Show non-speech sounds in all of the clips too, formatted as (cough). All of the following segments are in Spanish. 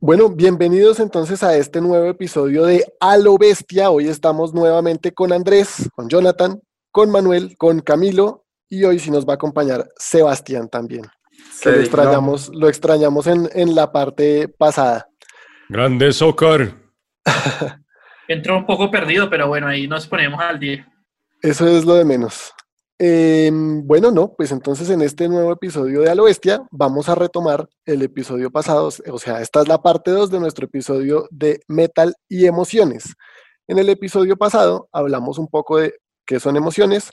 Bueno, bienvenidos entonces a este nuevo episodio de A lo Bestia. Hoy estamos nuevamente con Andrés, con Jonathan, con Manuel, con Camilo y hoy sí nos va a acompañar Sebastián también. Que lo extrañamos, lo extrañamos en, en, la parte pasada. Grande soccer. (laughs) Entró un poco perdido, pero bueno, ahí nos ponemos al día. Eso es lo de menos. Em, bueno, no, pues entonces en este nuevo episodio de A lo Bestia vamos a retomar el episodio pasado, o sea, esta es la parte 2 de nuestro episodio de metal y emociones. En el episodio pasado hablamos un poco de qué son emociones,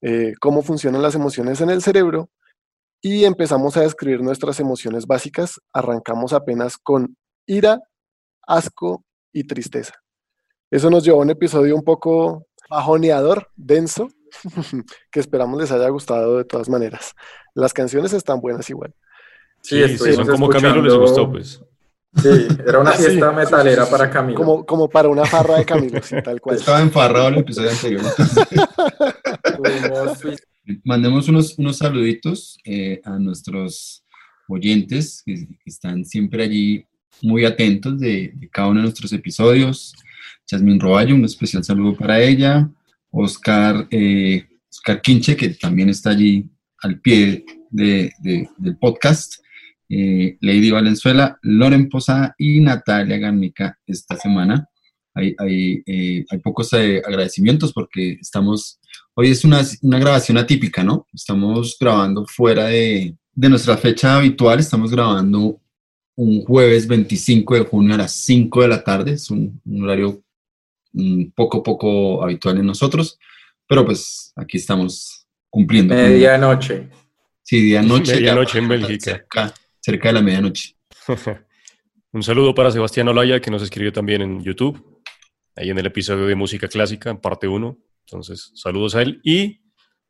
eh, cómo funcionan las emociones en el cerebro y empezamos a describir nuestras emociones básicas. Arrancamos apenas con ira, asco y tristeza. Eso nos llevó a un episodio un poco bajoneador, denso, (laughs) que esperamos les haya gustado de todas maneras. Las canciones están buenas igual. Sí, son como Camilo les gustó, pues. Sí, era una (laughs) fiesta metalera para Camilo. Como, como para una farra de Camilo, tal cual. Estaba enfarrado el episodio anterior. (laughs) Mandemos unos, unos saluditos eh, a nuestros oyentes que, están siempre allí muy atentos de, de, cada uno de nuestros episodios. Yasmin Roballo, un especial saludo para ella. Oscar, eh, Quinche, que también está allí al pie de, del podcast, eh, Lady Valenzuela, Loren Posada y Natalia Garnica esta semana. Hay, eh, pocos agradecimientos porque estamos, hoy es una, grabación atípica, ¿no? Estamos grabando fuera de, nuestra fecha habitual, estamos grabando un jueves 25 de junio a las 5 de la tarde, es un horario poco, poco habitual en nosotros, pero pues aquí estamos cumpliendo. Medianoche. Sí, día noche. Medianoche en (laughs) Bélgica. Cerca, de la medianoche. (laughs) Un saludo para Sebastián Olaya, que nos escribió también en YouTube, ahí en el episodio de Música Clásica, en parte 1. Entonces, saludos a él. Y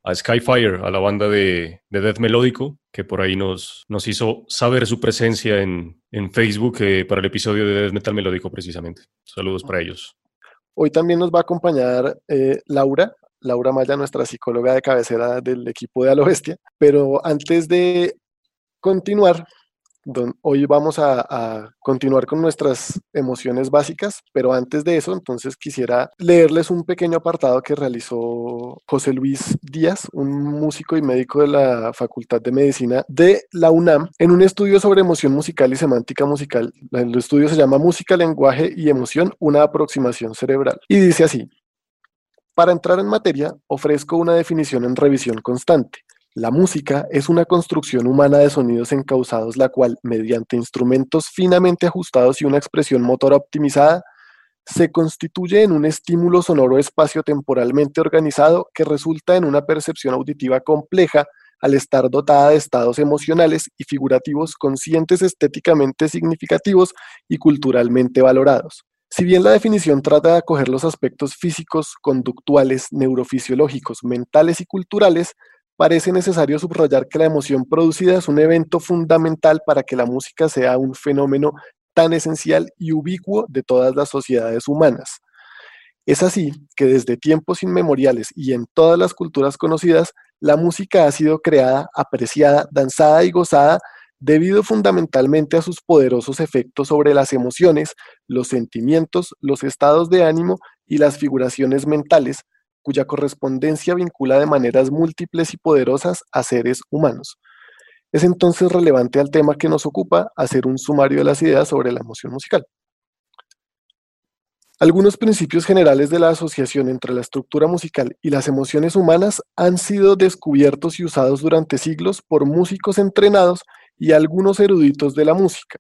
a Skyfire, a la banda de, de Death Melódico, que por ahí nos, nos hizo saber su presencia en, en Facebook eh, para el episodio de Death Metal Melódico, precisamente. Saludos para ellos. Hoy también nos va a acompañar eh, Laura, Laura Maya, nuestra psicóloga de cabecera del equipo de Bestia. Pero antes de continuar, hoy vamos a, continuar con nuestras emociones básicas, pero antes de eso, entonces quisiera leerles un pequeño apartado que realizó José Luis Díaz, un músico y médico de la Facultad de Medicina de la UNAM, en un estudio sobre emoción musical y semántica musical. El estudio se llama Música, Lenguaje y Emoción, una aproximación cerebral. Y dice así, para entrar en materia, ofrezco una definición en revisión constante. La música es una construcción humana de sonidos encausados, la cual, mediante instrumentos finamente ajustados y una expresión motora optimizada, se constituye en un estímulo sonoro espacio-temporalmente organizado que resulta en una percepción auditiva compleja al estar dotada de estados emocionales y figurativos conscientes estéticamente significativos y culturalmente valorados. Si bien la definición trata de acoger los aspectos físicos, conductuales, neurofisiológicos, mentales y culturales, parece necesario subrayar que la emoción producida es un evento fundamental para que la música sea un fenómeno tan esencial y ubicuo de todas las sociedades humanas. Es así que desde tiempos inmemoriales y en todas las culturas conocidas, la música ha sido creada, apreciada, danzada y gozada debido fundamentalmente a sus poderosos efectos sobre las emociones, los sentimientos, los estados de ánimo y las figuraciones mentales, cuya correspondencia vincula de maneras múltiples y poderosas a seres humanos. Es entonces relevante al tema que nos ocupa hacer un sumario de las ideas sobre la emoción musical. Algunos principios generales de la asociación entre la estructura musical y las emociones humanas han sido descubiertos y usados durante siglos por músicos entrenados y algunos eruditos de la música.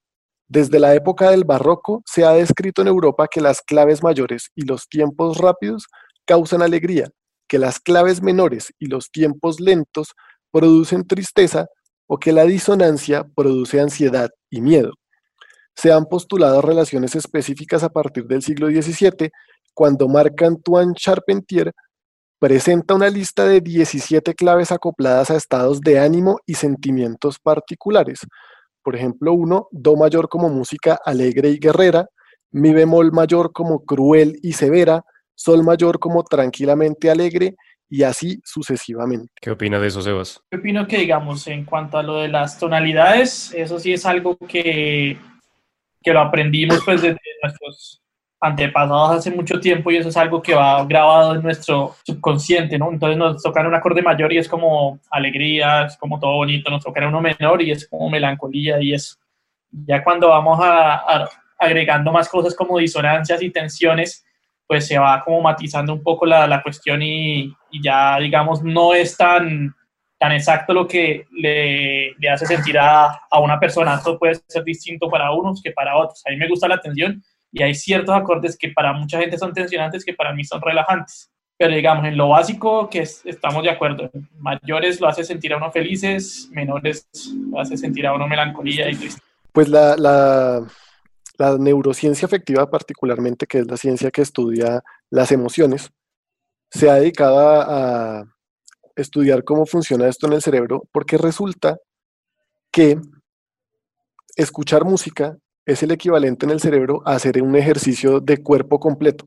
Desde la época del barroco se ha descrito en Europa que las claves mayores y los tiempos rápidos causan alegría, que las claves menores y los tiempos lentos producen tristeza o que la disonancia produce ansiedad y miedo. se han postulado relaciones específicas a partir del siglo XVII, cuando Marc-Antoine Charpentier presenta una lista de 17 claves acopladas a estados de ánimo y sentimientos particulares. Por ejemplo, uno, Do mayor como música alegre y guerrera, Mi bemol mayor como cruel y severa, Sol mayor como tranquilamente alegre y así sucesivamente. ¿Qué opina de eso, Sebas? Yo opino que, digamos, en cuanto a lo de las tonalidades, eso sí es algo que, que lo aprendimos pues desde nuestros antepasados hace mucho tiempo y eso es algo que va grabado en nuestro subconsciente, ¿no? Entonces nos tocan un acorde mayor y es como alegría, es como todo bonito, nos tocan uno menor y es como melancolía y eso. Ya cuando vamos a agregando más cosas como disonancias y tensiones, pues se va como matizando un poco la, la cuestión y, y, ya, digamos, no es tan, tan exacto lo que le, le hace sentir a, a, una persona. Esto puede ser distinto para unos que para otros. A mí me gusta la tensión y hay ciertos acordes que para mucha gente son tensionantes que para mí son relajantes. Pero digamos, en lo básico que es, estamos de acuerdo, mayores lo hace sentir a uno felices, menores lo hace sentir a uno melancolía y triste. Pues la, la, la neurociencia afectiva particularmente, que es la ciencia que estudia las emociones, se ha dedicado a estudiar cómo funciona esto en el cerebro, porque resulta que escuchar música es el equivalente en el cerebro a hacer un ejercicio de cuerpo completo.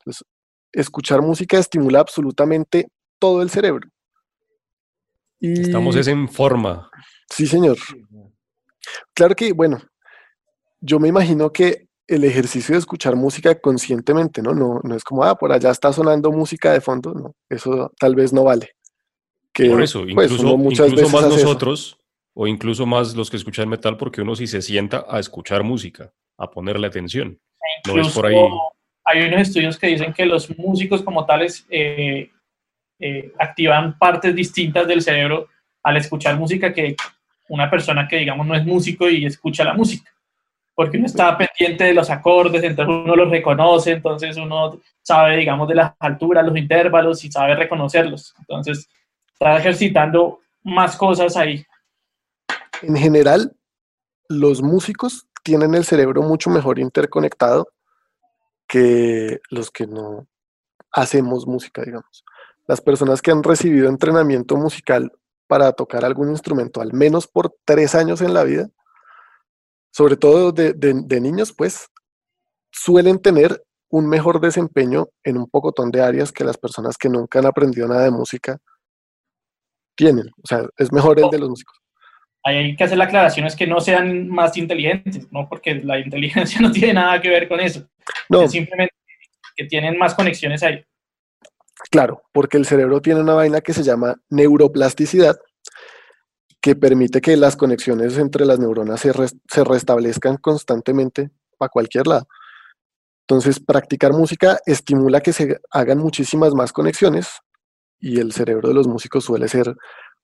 Entonces, escuchar música estimula absolutamente todo el cerebro. Y... Estamos es en forma. Sí, señor. Claro que, bueno, yo me imagino que el ejercicio de escuchar música conscientemente, ¿no? No, no es como, ah, por allá está sonando música de fondo, no, eso tal vez no vale. Que, por eso, pues, incluso, muchas incluso más nosotros, eso. o incluso más los que escuchan metal, porque uno sí se sienta a escuchar música, a ponerle atención. Incluso, no es por ahí. Hay unos estudios que dicen que los músicos como tales eh, eh, activan partes distintas del cerebro al escuchar música que una persona que digamos no es músico y escucha la música porque uno está pendiente de los acordes, entonces uno los reconoce, entonces uno sabe, digamos, de las alturas, los intervalos y sabe reconocerlos. Entonces, está ejercitando más cosas ahí. En general, los músicos tienen el cerebro mucho mejor interconectado que los que no hacemos música, digamos. Las personas que han recibido entrenamiento musical para tocar algún instrumento, al menos por tres años en la vida, sobre todo de, de, de, niños, pues suelen tener un mejor desempeño en un pocotón de áreas que las personas que nunca han aprendido nada de música tienen. O sea, es mejor el de los músicos. Hay que hacer la aclaración, es que no sean más inteligentes, ¿no? Porque la inteligencia (laughs) no tiene nada que ver con eso. No. Es simplemente que tienen más conexiones ahí. Claro, porque el cerebro tiene una vaina que se llama neuroplasticidad, que permite que las conexiones entre las neuronas se, se restablezcan constantemente para cualquier lado. Entonces, practicar música estimula que se hagan muchísimas más conexiones y el cerebro de los músicos suele ser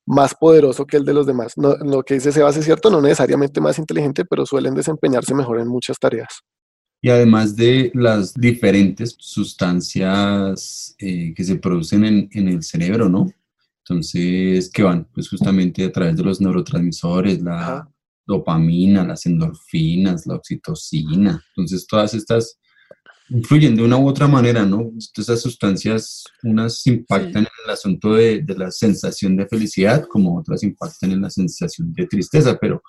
más poderoso que el de los demás. No, lo que dice Sebas es cierto, no necesariamente más inteligente, pero suelen desempeñarse mejor en muchas tareas. Y además de las diferentes sustancias eh, que se producen en, en el cerebro, ¿no? Entonces, ¿qué van? Pues justamente a través de los neurotransmisores, la Ajá. dopamina, las endorfinas, la oxitocina. Entonces, todas estas influyen de una u otra manera, ¿no? Estas sustancias, unas impactan sí. en el asunto de, de, la sensación de felicidad, como otras impactan en la sensación de tristeza, pero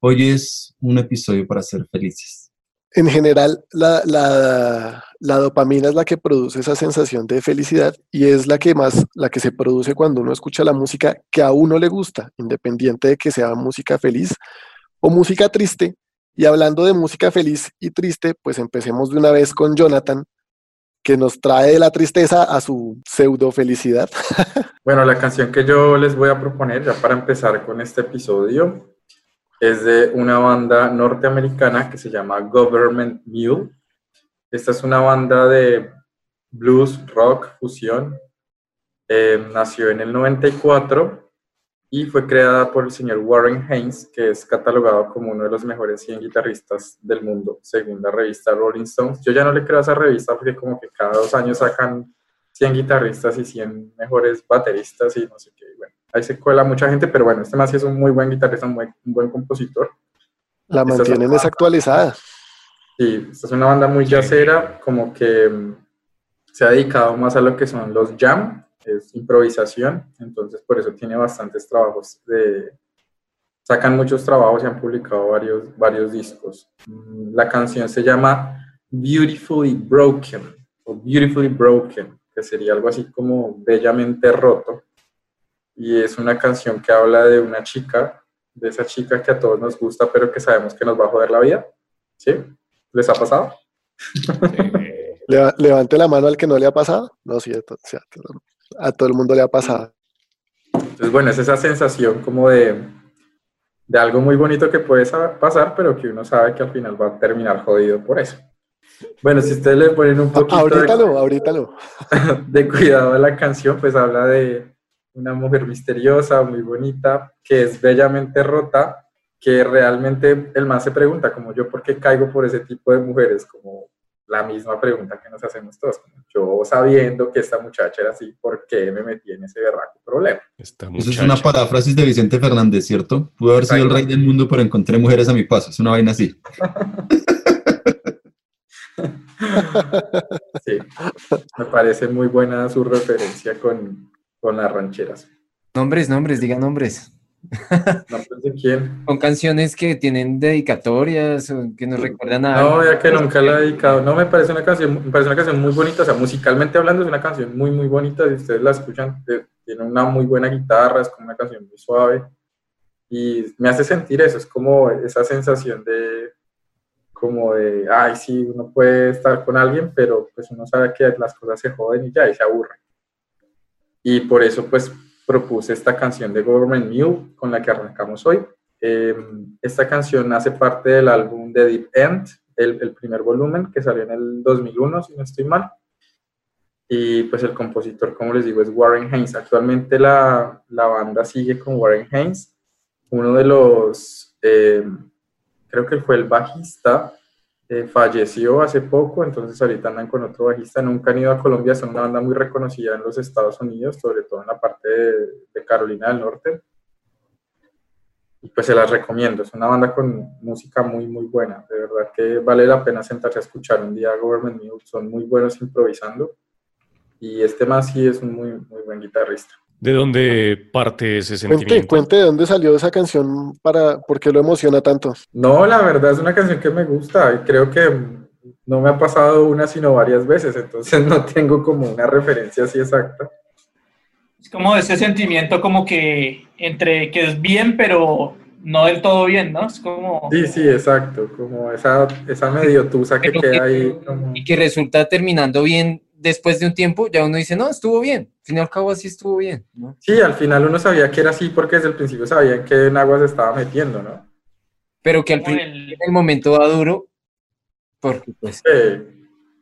hoy es un episodio para ser felices en general la, dopamina es la que produce esa sensación de felicidad y es la que más, la que se produce cuando uno escucha la música que a uno le gusta, independiente de que sea música feliz o música triste. Y hablando de música feliz y triste, pues empecemos de una vez con Jonathan, que nos trae la tristeza a su pseudo felicidad. (laughs) bueno, la canción que yo les voy a proponer ya para empezar con este episodio es de una banda norteamericana que se llama Government Mule. Esta es una banda de blues, rock, fusión. Eh, nació en el 94 y fue creada por el señor Warren Haynes, que es catalogado como uno de los mejores 100 guitarristas del mundo, según la revista Rolling Stones. Yo ya no le creo a esa revista porque como que cada dos años sacan 100 guitarristas y 100 mejores bateristas y no sé qué. Ahí se cuela mucha gente, pero bueno, este más es un muy buen guitarrista, un, muy, un buen compositor. La mantienen desactualizada. Sí, esta es una banda muy jazzera, como que mm, se ha dedicado más a lo que son los jam, es improvisación, entonces por eso tiene bastantes trabajos de... Sacan muchos trabajos y han publicado varios, varios discos. Mm, La canción se llama Beautifully Broken, o Beautifully Broken, que sería algo así como Bellamente Roto. Y es una canción que habla de una chica, de esa chica que a todos nos gusta, pero que sabemos que nos va a joder la vida. ¿Sí? ¿Les ha pasado? (laughs) Leva- levante la mano al que no le ha pasado. No, sí, a to- sí, a todo, a todo el mundo le ha pasado. Entonces, bueno, es esa sensación como de, de algo muy bonito que puede sa- pasar, pero que uno sabe que al final va a terminar jodido por eso. Bueno, si ustedes le ponen un poquito ahorita de, no, ahorita no. (laughs) de cuidado a la canción, pues habla de una mujer misteriosa, muy bonita, que es bellamente rota, que realmente el man se pregunta, como yo, ¿por qué caigo por ese tipo de mujeres? Como la misma pregunta que nos hacemos todos. como yo sabiendo que esta muchacha era así, ¿por qué me metí en ese berraco problema? esta Eso es una paráfrasis de Vicente Fernández, ¿cierto? Pudo haber sido el rey del mundo, pero encontré mujeres a mi paso. Es una vaina así. (laughs) Sí, me parece muy buena su referencia con, con las rancheras. Nombres, nombres, diga nombres. (laughs) No sé de quién. Son canciones que tienen dedicatorias o que nos recuerdan a No, ya que nunca la he dedicado. No, me parece una canción, me parece una canción muy bonita. O sea, musicalmente hablando, es una canción muy, muy bonita. Si ustedes la escuchan, eh, tiene una muy buena guitarra, es como una canción muy suave. Y me hace sentir eso, es como esa sensación de, como de, ay, sí, uno puede estar con alguien, pero pues uno sabe que las cosas se joden y ya, y se aburren. Y por eso, pues, propuse esta canción de Government Mule con la que arrancamos hoy. Eh, esta canción hace parte del álbum de Deep End, el, el primer volumen que salió en el 2001, si no estoy mal. Y pues el compositor, como les digo, es Warren Haynes. Actualmente la, la banda sigue con Warren Haynes, uno de los, eh, creo que fue el bajista, eh, falleció hace poco, entonces ahorita andan con otro bajista. Nunca han ido a Colombia, son una banda muy reconocida en los Estados Unidos, sobre todo en la parte de, Carolina del Norte y pues se las recomiendo. Es una banda con música muy, muy buena. De verdad que vale la pena sentarse a escuchar un día Government Mule. Son muy buenos improvisando. Y este más sí es un muy, muy buen guitarrista. ¿De dónde parte ese Cuente, sentimiento? cuente de dónde salió esa canción para, por qué lo emociona tanto. No, la verdad es una canción que me gusta y creo que no me ha pasado una sino varias veces, entonces (laughs) no tengo como una referencia así exacta. Es como ese sentimiento como que entre que es bien, pero no del todo bien, ¿no? Es como... Sí, sí, exacto, como esa, esa medio tusa que Pero queda que- ahí. como- Y que resulta terminando bien después de un tiempo, ya uno dice, no, estuvo bien. Al fin y al cabo así estuvo bien, ¿no? Sí, al final uno sabía que era así porque desde el principio sabía en qué en agua se estaba metiendo, ¿no? Pero que al fin el- en el momento va duro, porque pues Sí.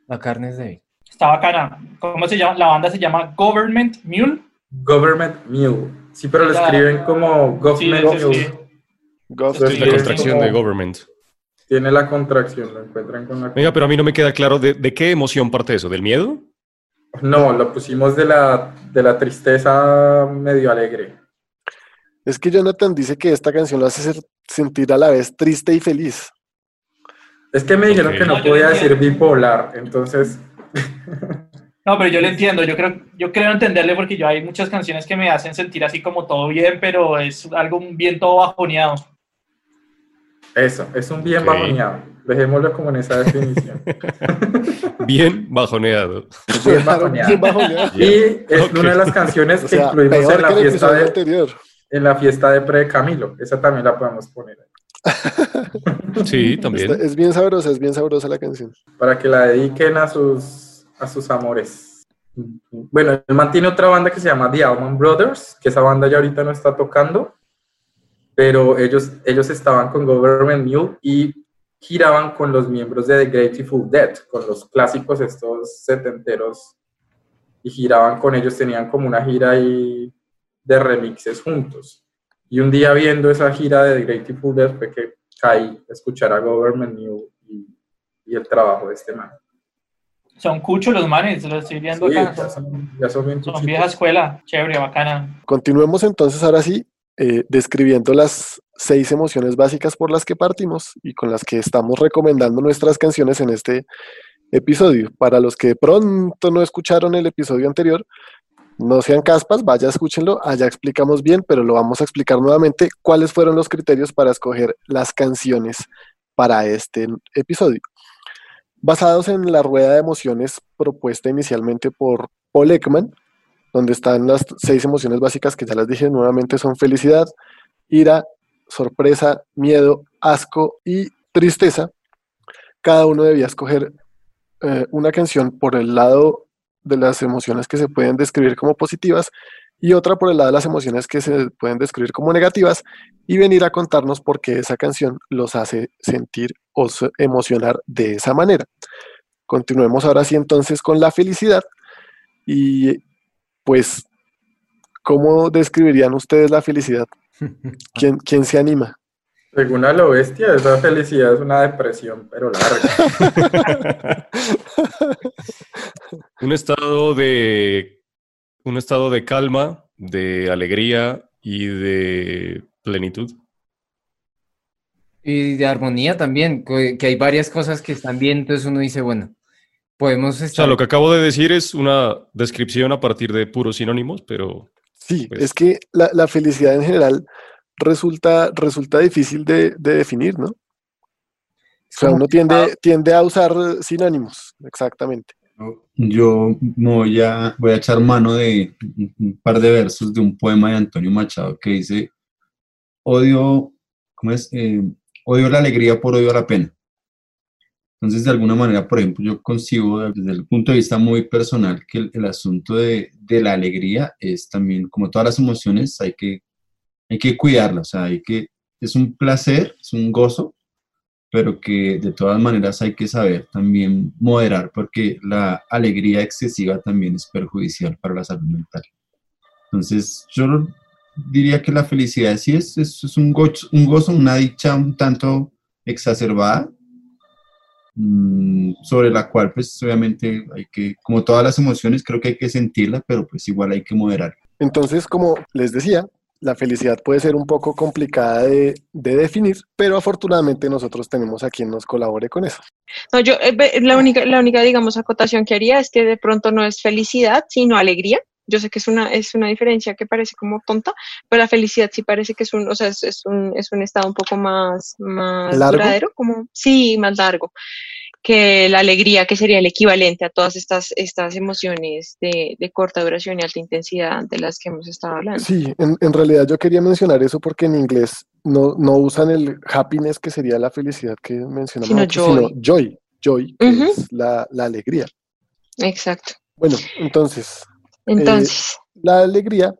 la carne es débil. Está bacana. ¿Cómo se llama? La banda se llama Government Mule. Government Mule. Sí, pero lo escriben como Government sí, Mule. sí. Gov- es la contracción como- de government. Tiene la contracción, lo encuentran con la... Venga, pero a mí no me queda claro de, de qué emoción parte eso, ¿del miedo? No, lo pusimos de la, de la tristeza medio alegre. Es que Jonathan dice que esta canción lo hace ser- sentir a la vez triste y feliz. Es que me dijeron que no podía decir bipolar, entonces... No, pero yo lo entiendo. Yo creo, yo creo entenderle porque yo hay muchas canciones que me hacen sentir así como todo bien, pero es algo bien todo bajoneado. Eso, es un bien bajoneado. Dejémoslo como en esa definición. (laughs) Bien bajoneado. Bien bajoneado. bien bajoneado. Y es una de las canciones (laughs) O que sea, incluimos en la, que fiesta de, anterior. en la fiesta de pre Camilo. Esa también la podemos poner ahí. (laughs) Sí, también. Está- es bien sabrosa, es bien sabrosa la canción. para que la dediquen a sus, a sus amores. Bueno, él mantiene otra banda que se llama The Allman Brothers, que esa banda ya ahorita no está tocando, pero ellos, ellos estaban con Government Mule y giraban con los miembros de The Grateful Dead, con los clásicos estos setenteros, y giraban con ellos, tenían como una gira ahí de remixes juntos. Y un día viendo esa gira de The Grateful Dead fue que caí a escuchar a Government Mule y, y el trabajo de este man. Son cuchos los manes, los estoy viendo Sí, acá. ya Son, ya son bien son vieja escuela, chévere, bacana. Continuemos entonces ahora sí, eh, describiendo las seis emociones básicas por las que partimos y con las que estamos recomendando nuestras canciones en este episodio. Para los que de pronto no escucharon el episodio anterior, no sean caspas, vaya, escúchenlo, allá explicamos bien, pero lo vamos a explicar nuevamente cuáles fueron los criterios para escoger las canciones para este episodio. Basados en la rueda de emociones propuesta inicialmente por Paul Ekman, donde están las seis emociones básicas que ya las dije nuevamente son felicidad, ira, sorpresa, miedo, asco y tristeza. Cada uno debía escoger eh, una canción por el lado de las emociones que se pueden describir como positivas y otra por el lado de las emociones que se pueden describir como negativas y venir a contarnos por qué esa canción los hace sentir o emocionar de esa manera. Continuemos ahora sí entonces con la felicidad y pues, ¿cómo describirían ustedes la felicidad? (laughs) ¿Quién, quién se anima? Según a lo bestia, esa felicidad es una depresión, pero larga. (laughs) un estado de un estado de calma, de alegría y de plenitud. Y de armonía también, que hay varias cosas que están bien, entonces uno dice, bueno, podemos estar... O sea, lo que acabo de decir es una descripción a partir de puros sinónimos, pero... Sí, pues es que la, la felicidad en general resulta, resulta difícil de, definir, ¿no? O sea, uno tiende, tiende a usar sinónimos, exactamente. Yo voy a, voy a echar mano de un par de versos de un poema de Antonio Machado que dice, odio, ¿cómo es? Eh, odio la alegría por odio a la pena. Entonces, de alguna manera, por ejemplo, yo consigo desde el punto de vista muy personal que el, el asunto de, de, la alegría es también, como todas las emociones, hay que hay que cuidarla, o sea, hay que, es un placer, es un gozo, pero que de todas maneras hay que saber también moderar, porque la alegría excesiva también es perjudicial para la salud mental. Entonces, yo diría que la felicidad sí es, es, un, gozo, un gozo, una dicha un tanto exacerbada, sobre la cual pues obviamente hay que, como todas las emociones, creo que hay que sentirla, pero pues igual hay que moderar. Entonces, como les decía, la felicidad puede ser un poco complicada de, definir, pero afortunadamente nosotros tenemos a quien nos colabore con eso. No, yo, eh, la única, la única, digamos, acotación que haría es que de pronto no es felicidad, sino alegría. Yo sé que es una, es una diferencia que parece como tonta, pero la felicidad sí parece que es un, o sea, es, un, es un estado un poco más, más duradero, como, sí, más largo que la alegría, que sería el equivalente a todas estas, estas emociones de, corta duración y alta intensidad de las que hemos estado hablando. Sí, en, realidad yo quería mencionar eso porque en inglés no, no usan el happiness, que sería la felicidad que mencionamos, sino joy, joy, que es la, alegría. Exacto. Bueno, entonces, entonces. Eh, la alegría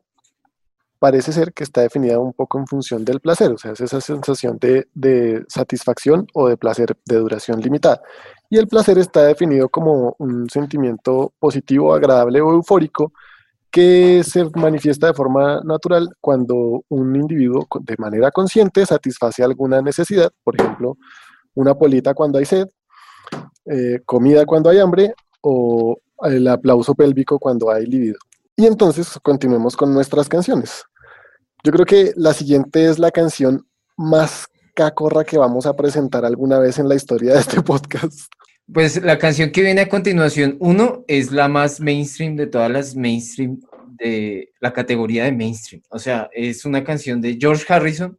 parece ser que está definida un poco en función del placer, o sea, es esa sensación de, satisfacción o de placer de duración limitada. Y el placer está definido como un sentimiento positivo, agradable o eufórico que se manifiesta de forma natural cuando un individuo de manera consciente satisface alguna necesidad, por ejemplo, una polita cuando hay sed, eh, comida cuando hay hambre o el aplauso pélvico cuando hay libido. Y entonces continuemos con nuestras canciones. Yo creo que la siguiente es la canción más cacorra que vamos a presentar alguna vez en la historia de este (laughs) podcast. Pues la canción que viene a continuación, uno, es la más mainstream de todas las mainstream de la categoría de mainstream. O sea, es una canción de George Harrison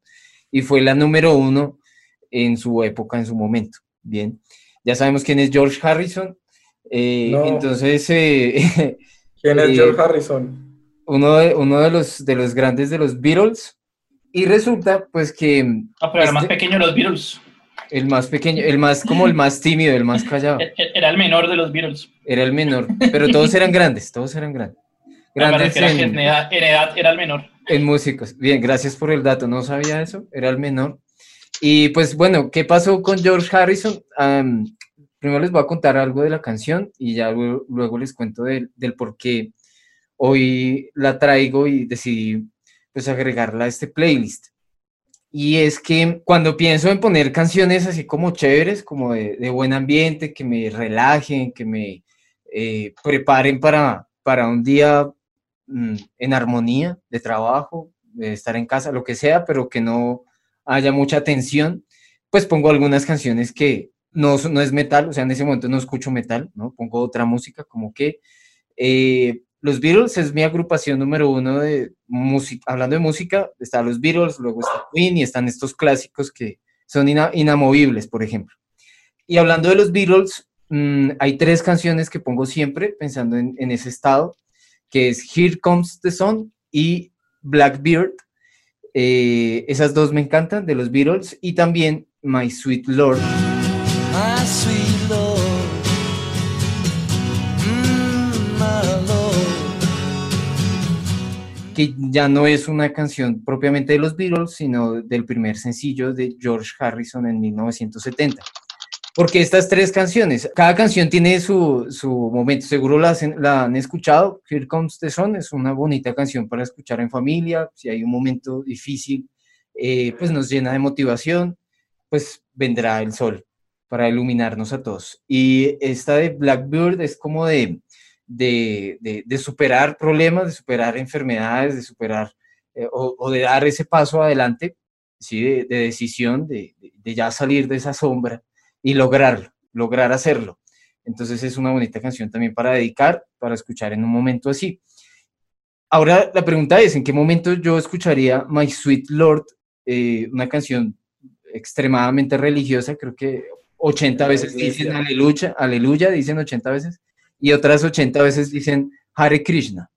y fue la número uno en su época, en su momento. Bien, ya sabemos quién es George Harrison. Eh, entonces, eh, (laughs) ¿Quién es George Harrison? Uno de, uno de los, de los grandes de los Beatles. Y resulta, pues que... Ah, pero el más este pequeño de los Beatles. El más pequeño, el más, como el más tímido, el más callado. (laughs) E, e, era el menor de los Beatles. Era el menor, pero todos eran grandes, todos eran (laughs) grandes. Grandes en, edad, era el menor. En músicos. Bien, gracias por el dato, no sabía eso, era el menor. Y pues bueno, ¿qué pasó con George Harrison? Primero les voy a contar algo de la canción y ya luego, les cuento del, por qué hoy la traigo y decidí pues agregarla a este playlist. Y es que cuando pienso en poner canciones así como chéveres, como de, buen ambiente, que me relajen, que me eh, preparen para, para un día mm, en armonía de trabajo, de estar en casa, lo que sea, pero que no haya mucha tensión, pues pongo algunas canciones que no, no es metal, o sea, en ese momento no escucho metal, ¿no? Pongo otra música, como que eh, los Beatles es mi agrupación número uno de música, hablando de música, está los Beatles, luego está Queen y están estos clásicos que son inamovibles, por ejemplo. Y hablando de los Beatles, mm, hay tres canciones que pongo siempre pensando en, en ese estado, que es Here Comes the Sun y Blackbeard. Eh, esas dos me encantan de los Beatles y también My Sweet Lord. Mm, que ya no es una canción propiamente de los Beatles, sino del primer sencillo de George Harrison en 1970. Porque estas tres canciones, cada canción tiene su, su momento, seguro la, han escuchado. Here Comes the Sun es una bonita canción para escuchar en familia, si hay un momento difícil, eh, pues nos llena de motivación, pues vendrá el sol para iluminarnos a todos. Y esta de Blackbird es como de, de, de, superar problemas, de superar enfermedades, de superar eh, o, de dar ese paso adelante, ¿sí? de, decisión, de, de ya salir de esa sombra y lograrlo, lograr hacerlo. Entonces es una bonita canción también para dedicar, para escuchar en un momento así. Ahora la pregunta es, ¿en qué momento yo escucharía My Sweet Lord, eh, una canción extremadamente religiosa? Creo que 80 veces dicen aleluya, aleluya, dicen 80 veces, y otras 80 veces dicen Hare Krishna.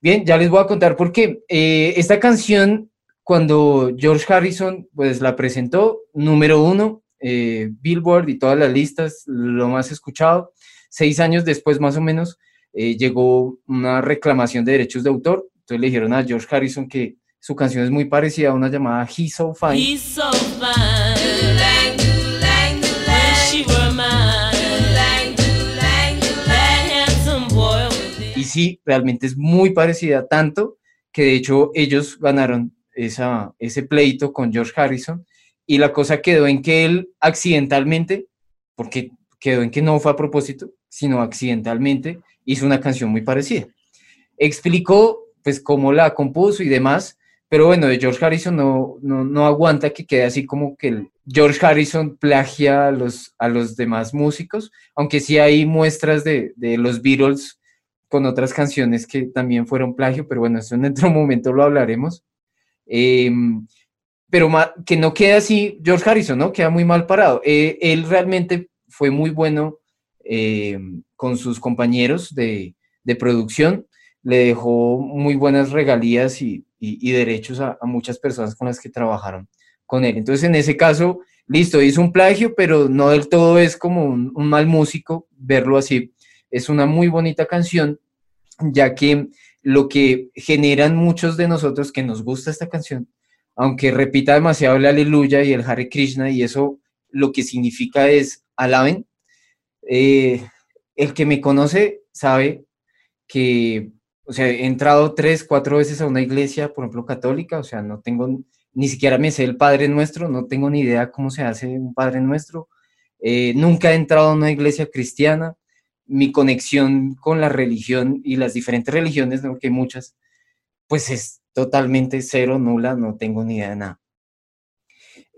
Bien, ya les voy a contar por qué. Eh, esta canción, cuando George Harrison pues la presentó, número uno, eh, Billboard y todas las listas, lo más escuchado. Seis años después, más o menos, eh, llegó una reclamación de derechos de autor. Entonces le dijeron a George Harrison que su canción es muy parecida a una llamada He's So Fine. Y sí, realmente es muy parecida, tanto que de hecho ellos ganaron esa, ese pleito con George Harrison y la cosa quedó en que él accidentalmente, porque quedó en que no fue a propósito, sino accidentalmente, hizo una canción muy parecida. Explicó pues cómo la compuso y demás, pero bueno, de George Harrison no, no, aguanta que quede así como que el George Harrison plagia a los, a los demás músicos, aunque sí hay muestras de, de los Beatles con otras canciones que también fueron plagio, pero bueno, eso en otro (laughs) momento lo hablaremos. Eh, pero que no quede así George Harrison, ¿no? Queda muy mal parado. Eh, él realmente fue muy bueno eh, con sus compañeros de, producción, le dejó muy buenas regalías y, derechos a, muchas personas con las que trabajaron con él. Entonces, en ese caso, listo, hizo un plagio, pero no del todo es como un mal músico verlo así. Es una muy bonita canción, ya que lo que generan muchos de nosotros que nos gusta esta canción aunque repita demasiado el aleluya y el Hare Krishna, y eso lo que significa es alaben, eh, el que me conoce sabe que, o sea, he entrado tres, cuatro veces a una iglesia, por ejemplo, católica, o sea, no tengo, ni siquiera me sé el Padre Nuestro, no tengo ni idea cómo se hace un Padre Nuestro, eh, nunca he entrado a una iglesia cristiana, mi conexión con la religión y las diferentes religiones, hay muchas, pues es totalmente cero, nula, no tengo ni idea de nada.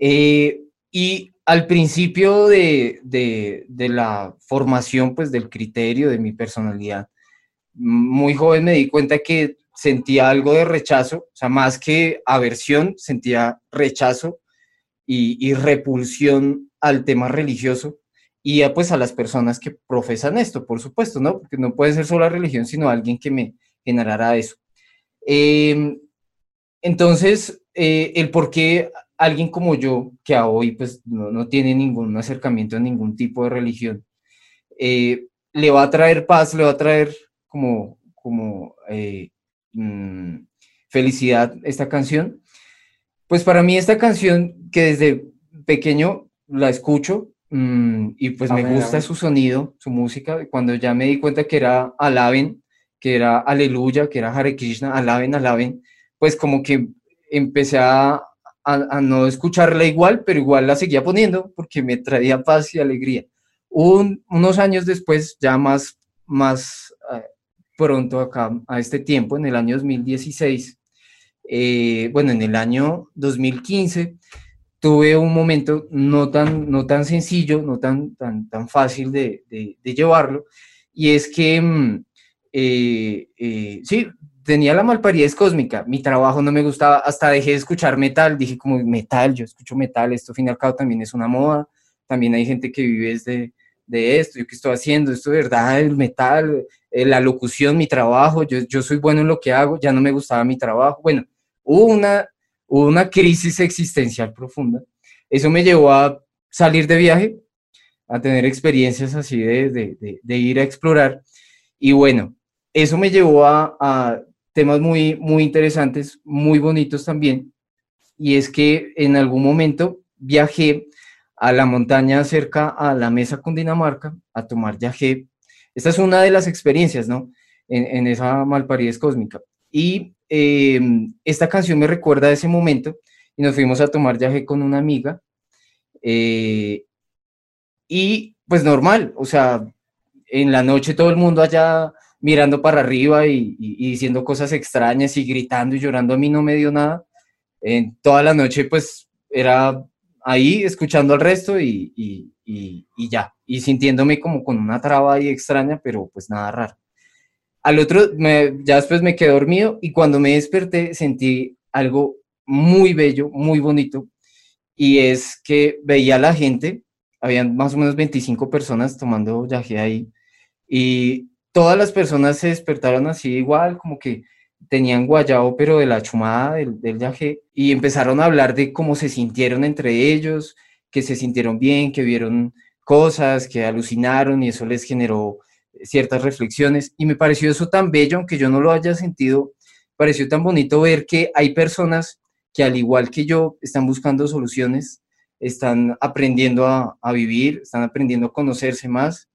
Eh, y al principio de, la formación, pues del criterio de mi personalidad, muy joven me di cuenta que sentía algo de rechazo, o sea, más que aversión, sentía rechazo y, repulsión al tema religioso y a, pues a las personas que profesan esto, por supuesto, ¿no? Porque no puede ser solo la religión, sino alguien que me generara eso. Eh, entonces, eh, el por qué alguien como yo, que a hoy pues no, tiene ningún acercamiento a ningún tipo de religión, eh, le va a traer paz, le va a traer como, como eh, mm, felicidad esta canción. Pues para mí esta canción que desde pequeño la escucho mm, y pues me gusta su sonido, su música, cuando ya me di cuenta que era alaben, que era aleluya, que era Hare Krishna, alaben, alaben, pues como que empecé a, no escucharla igual, pero igual la seguía poniendo porque me traía paz y alegría. unos años después, ya más, más eh, pronto acá, a este tiempo, en el año 2016, eh, bueno, en el año 2015, tuve un momento no tan, no tan sencillo, no tan, tan, tan fácil de, de, llevarlo, y es que, mm, eh, eh, sí, tenía la malparidez cósmica, mi trabajo no me gustaba, hasta dejé de escuchar metal, dije como metal, yo escucho metal, esto al fin y al cabo también es una moda, también hay gente que vive desde de esto, yo qué estoy haciendo, esto de verdad, el metal, eh, la locución, mi trabajo, yo, yo soy bueno en lo que hago, ya no me gustaba mi trabajo, bueno, hubo una, hubo una crisis existencial profunda. Eso me llevó a salir de viaje, a tener experiencias así de, de, ir a explorar. Y bueno, eso me llevó a, a, temas muy, muy interesantes, muy bonitos también. Y es que en algún momento viajé a la montaña cerca a la mesa con Dinamarca a tomar yagé. Esta es una de las experiencias, ¿no? En, en esa malparidez cósmica. Y Em, esta canción me recuerda a ese momento y nos fuimos a tomar viaje con una amiga. Eh, y pues normal, o sea, en la noche todo el mundo allá mirando para arriba y, diciendo cosas extrañas y gritando y llorando, a mí no me dio nada. En toda la noche pues era ahí escuchando al resto y, y, ya, y sintiéndome como con una traba ahí extraña, pero pues nada raro. Al otro, ya después me quedé dormido y cuando me desperté sentí algo muy bello, muy bonito, y es que veía a la gente, habían más o menos 25 personas tomando yaje ahí, y todas las personas se despertaron así igual, como que tenían guayabo, pero de la chumada del, del y empezaron a hablar de cómo se sintieron entre ellos, que se sintieron bien, que vieron cosas, que alucinaron, y eso les generó ciertas reflexiones y me pareció eso tan bello, aunque yo no lo haya sentido, pareció tan bonito ver que hay personas que al igual que yo están buscando soluciones, están aprendiendo a, vivir, están aprendiendo a conocerse más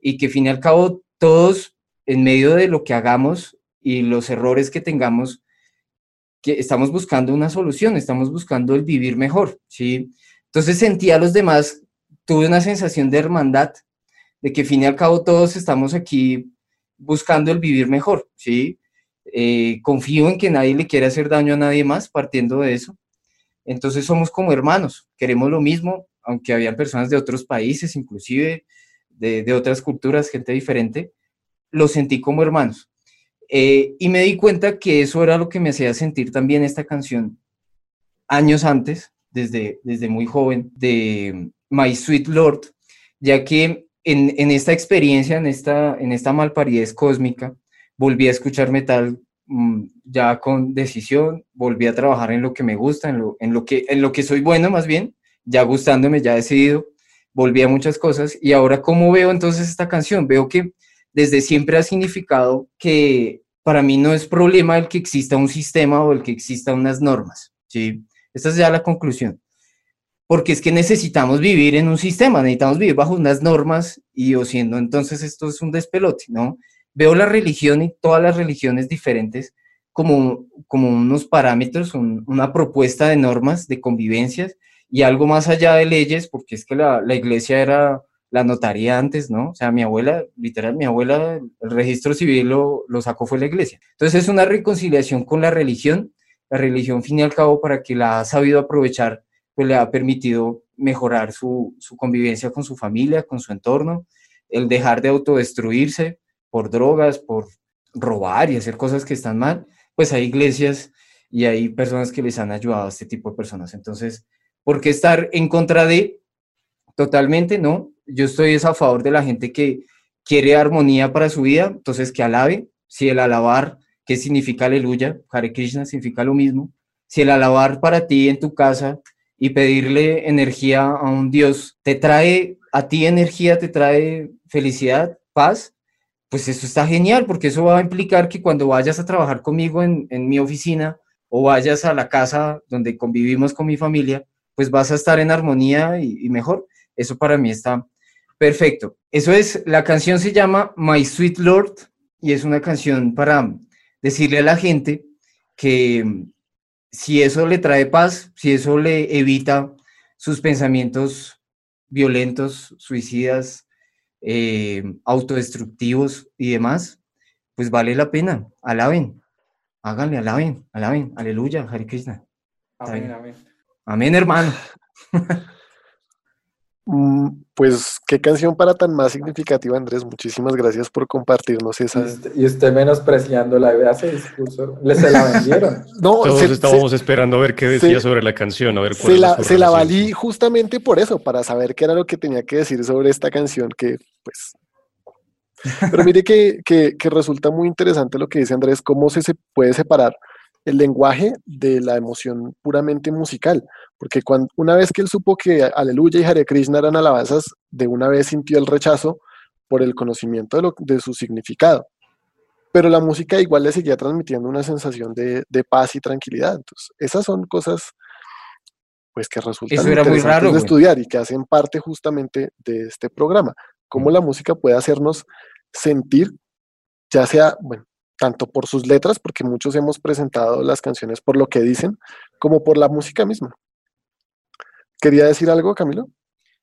y que fin y al cabo todos en medio de lo que hagamos y los errores que tengamos, que estamos buscando una solución, estamos buscando el vivir mejor, ¿sí? Entonces sentí a los demás, tuve una sensación de hermandad, de que fin y al cabo todos estamos aquí buscando el vivir mejor, ¿sí? Eh, confío en que nadie le quiere hacer daño a nadie más, partiendo de eso. Entonces somos como hermanos, queremos lo mismo, aunque había personas de otros países, inclusive de, otras culturas, gente diferente, lo sentí como hermanos. Eh, y me di cuenta que eso era lo que me hacía sentir también esta canción años antes, desde, desde muy joven, de My Sweet Lord, ya que en, esta experiencia, en esta, en esta malparidez cósmica, volví a escuchar metal mm, ya con decisión, volví a trabajar en lo que me gusta, en lo, en lo, que, en lo que soy bueno más bien, ya gustándome, ya decidido, volví a muchas cosas. Y ahora cómo veo entonces esta canción, veo que desde siempre ha significado que para mí no es problema el que exista un sistema o el que exista unas normas, ¿sí? Esta es ya la conclusión porque es que necesitamos vivir en un sistema, necesitamos vivir bajo unas normas y o siendo entonces esto es un despelote, ¿no? Veo la religión y todas las religiones diferentes como, como unos parámetros, una propuesta de normas, de convivencias y algo más allá de leyes, porque es que la, la iglesia era la notaría antes, ¿no? O sea, mi abuela, literal, mi abuela, el registro civil lo, lo sacó fue la iglesia. Entonces es una reconciliación con la religión, la religión, fin y al cabo, para que la ha sabido aprovechar pues le ha permitido mejorar su, convivencia con su familia, con su entorno, el dejar de autodestruirse por drogas, por robar y hacer cosas que están mal, pues hay iglesias y hay personas que les han ayudado a este tipo de personas. Entonces, ¿por qué estar en contra de? Totalmente, ¿no? Yo estoy a favor de la gente que quiere armonía para su vida, entonces que alabe. Si el alabar, ¿qué significa aleluya? Hare Krishna significa lo mismo. Si el alabar para ti en tu casa y pedirle energía a un Dios te trae a ti energía, te trae felicidad, paz, pues eso está genial, porque eso va a implicar que cuando vayas a trabajar conmigo en, mi oficina o vayas a la casa donde convivimos con mi familia, pues vas a estar en armonía y, y mejor. Eso para mí está perfecto. Eso es, la canción se llama My Sweet Lord y es una canción para decirle a la gente que si eso le trae paz, si eso le evita sus pensamientos violentos, suicidas, eh, autodestructivos y demás, pues vale la pena. Alaben, háganle, alaben, alaben, aleluya, Hare Krishna. Amén, amén. Amén, hermano. (laughs) Mm, Pues qué canción para tan más significativa, Andrés. Muchísimas gracias por compartirnos Y esa. usted, y usted menospreciando la idea, ese discurso, le se la vendieron. (laughs) No, Todos se- estábamos esperando a ver qué se- decía sobre la canción, a ver se, cuál se es la, se la valí justamente por eso, para saber qué era lo que tenía que decir sobre esta canción, que pues... Pero mire que, que- que resulta muy interesante lo que dice Andrés, cómo se, se puede separar el lenguaje de la emoción puramente musical, porque cuando, una vez que él supo que Aleluya y Hare Krishna eran alabanzas, de una vez sintió el rechazo por el conocimiento de, lo- de su significado. Pero la música igual le seguía transmitiendo una sensación de, de paz y tranquilidad. Entonces, esas son cosas pues que resultan Eso era muy raro, de estudiar y que hacen parte justamente de este programa. Cómo la música puede hacernos sentir, ya sea, bueno, tanto por sus letras, porque muchos hemos presentado las canciones por lo que dicen, como por la música misma. ¿Quería decir algo, Camilo?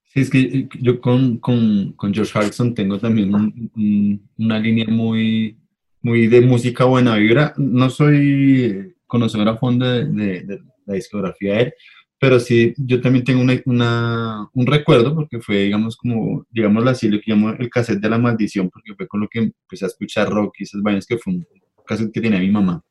Sí, es que eh, yo con, con, con George Harrison tengo también un- un- una línea muy, muy de música buena vibra. No soy conocedor a fondo de, de- de la discografía de él, pero sí, yo también tengo una, una- un recuerdo, porque fue, digamos, como, digámoslo así, lo que llamo el cassette de la maldición, porque fue con lo que empecé a escuchar rock y esas vainas que fue un cassette que tenía mi mamá.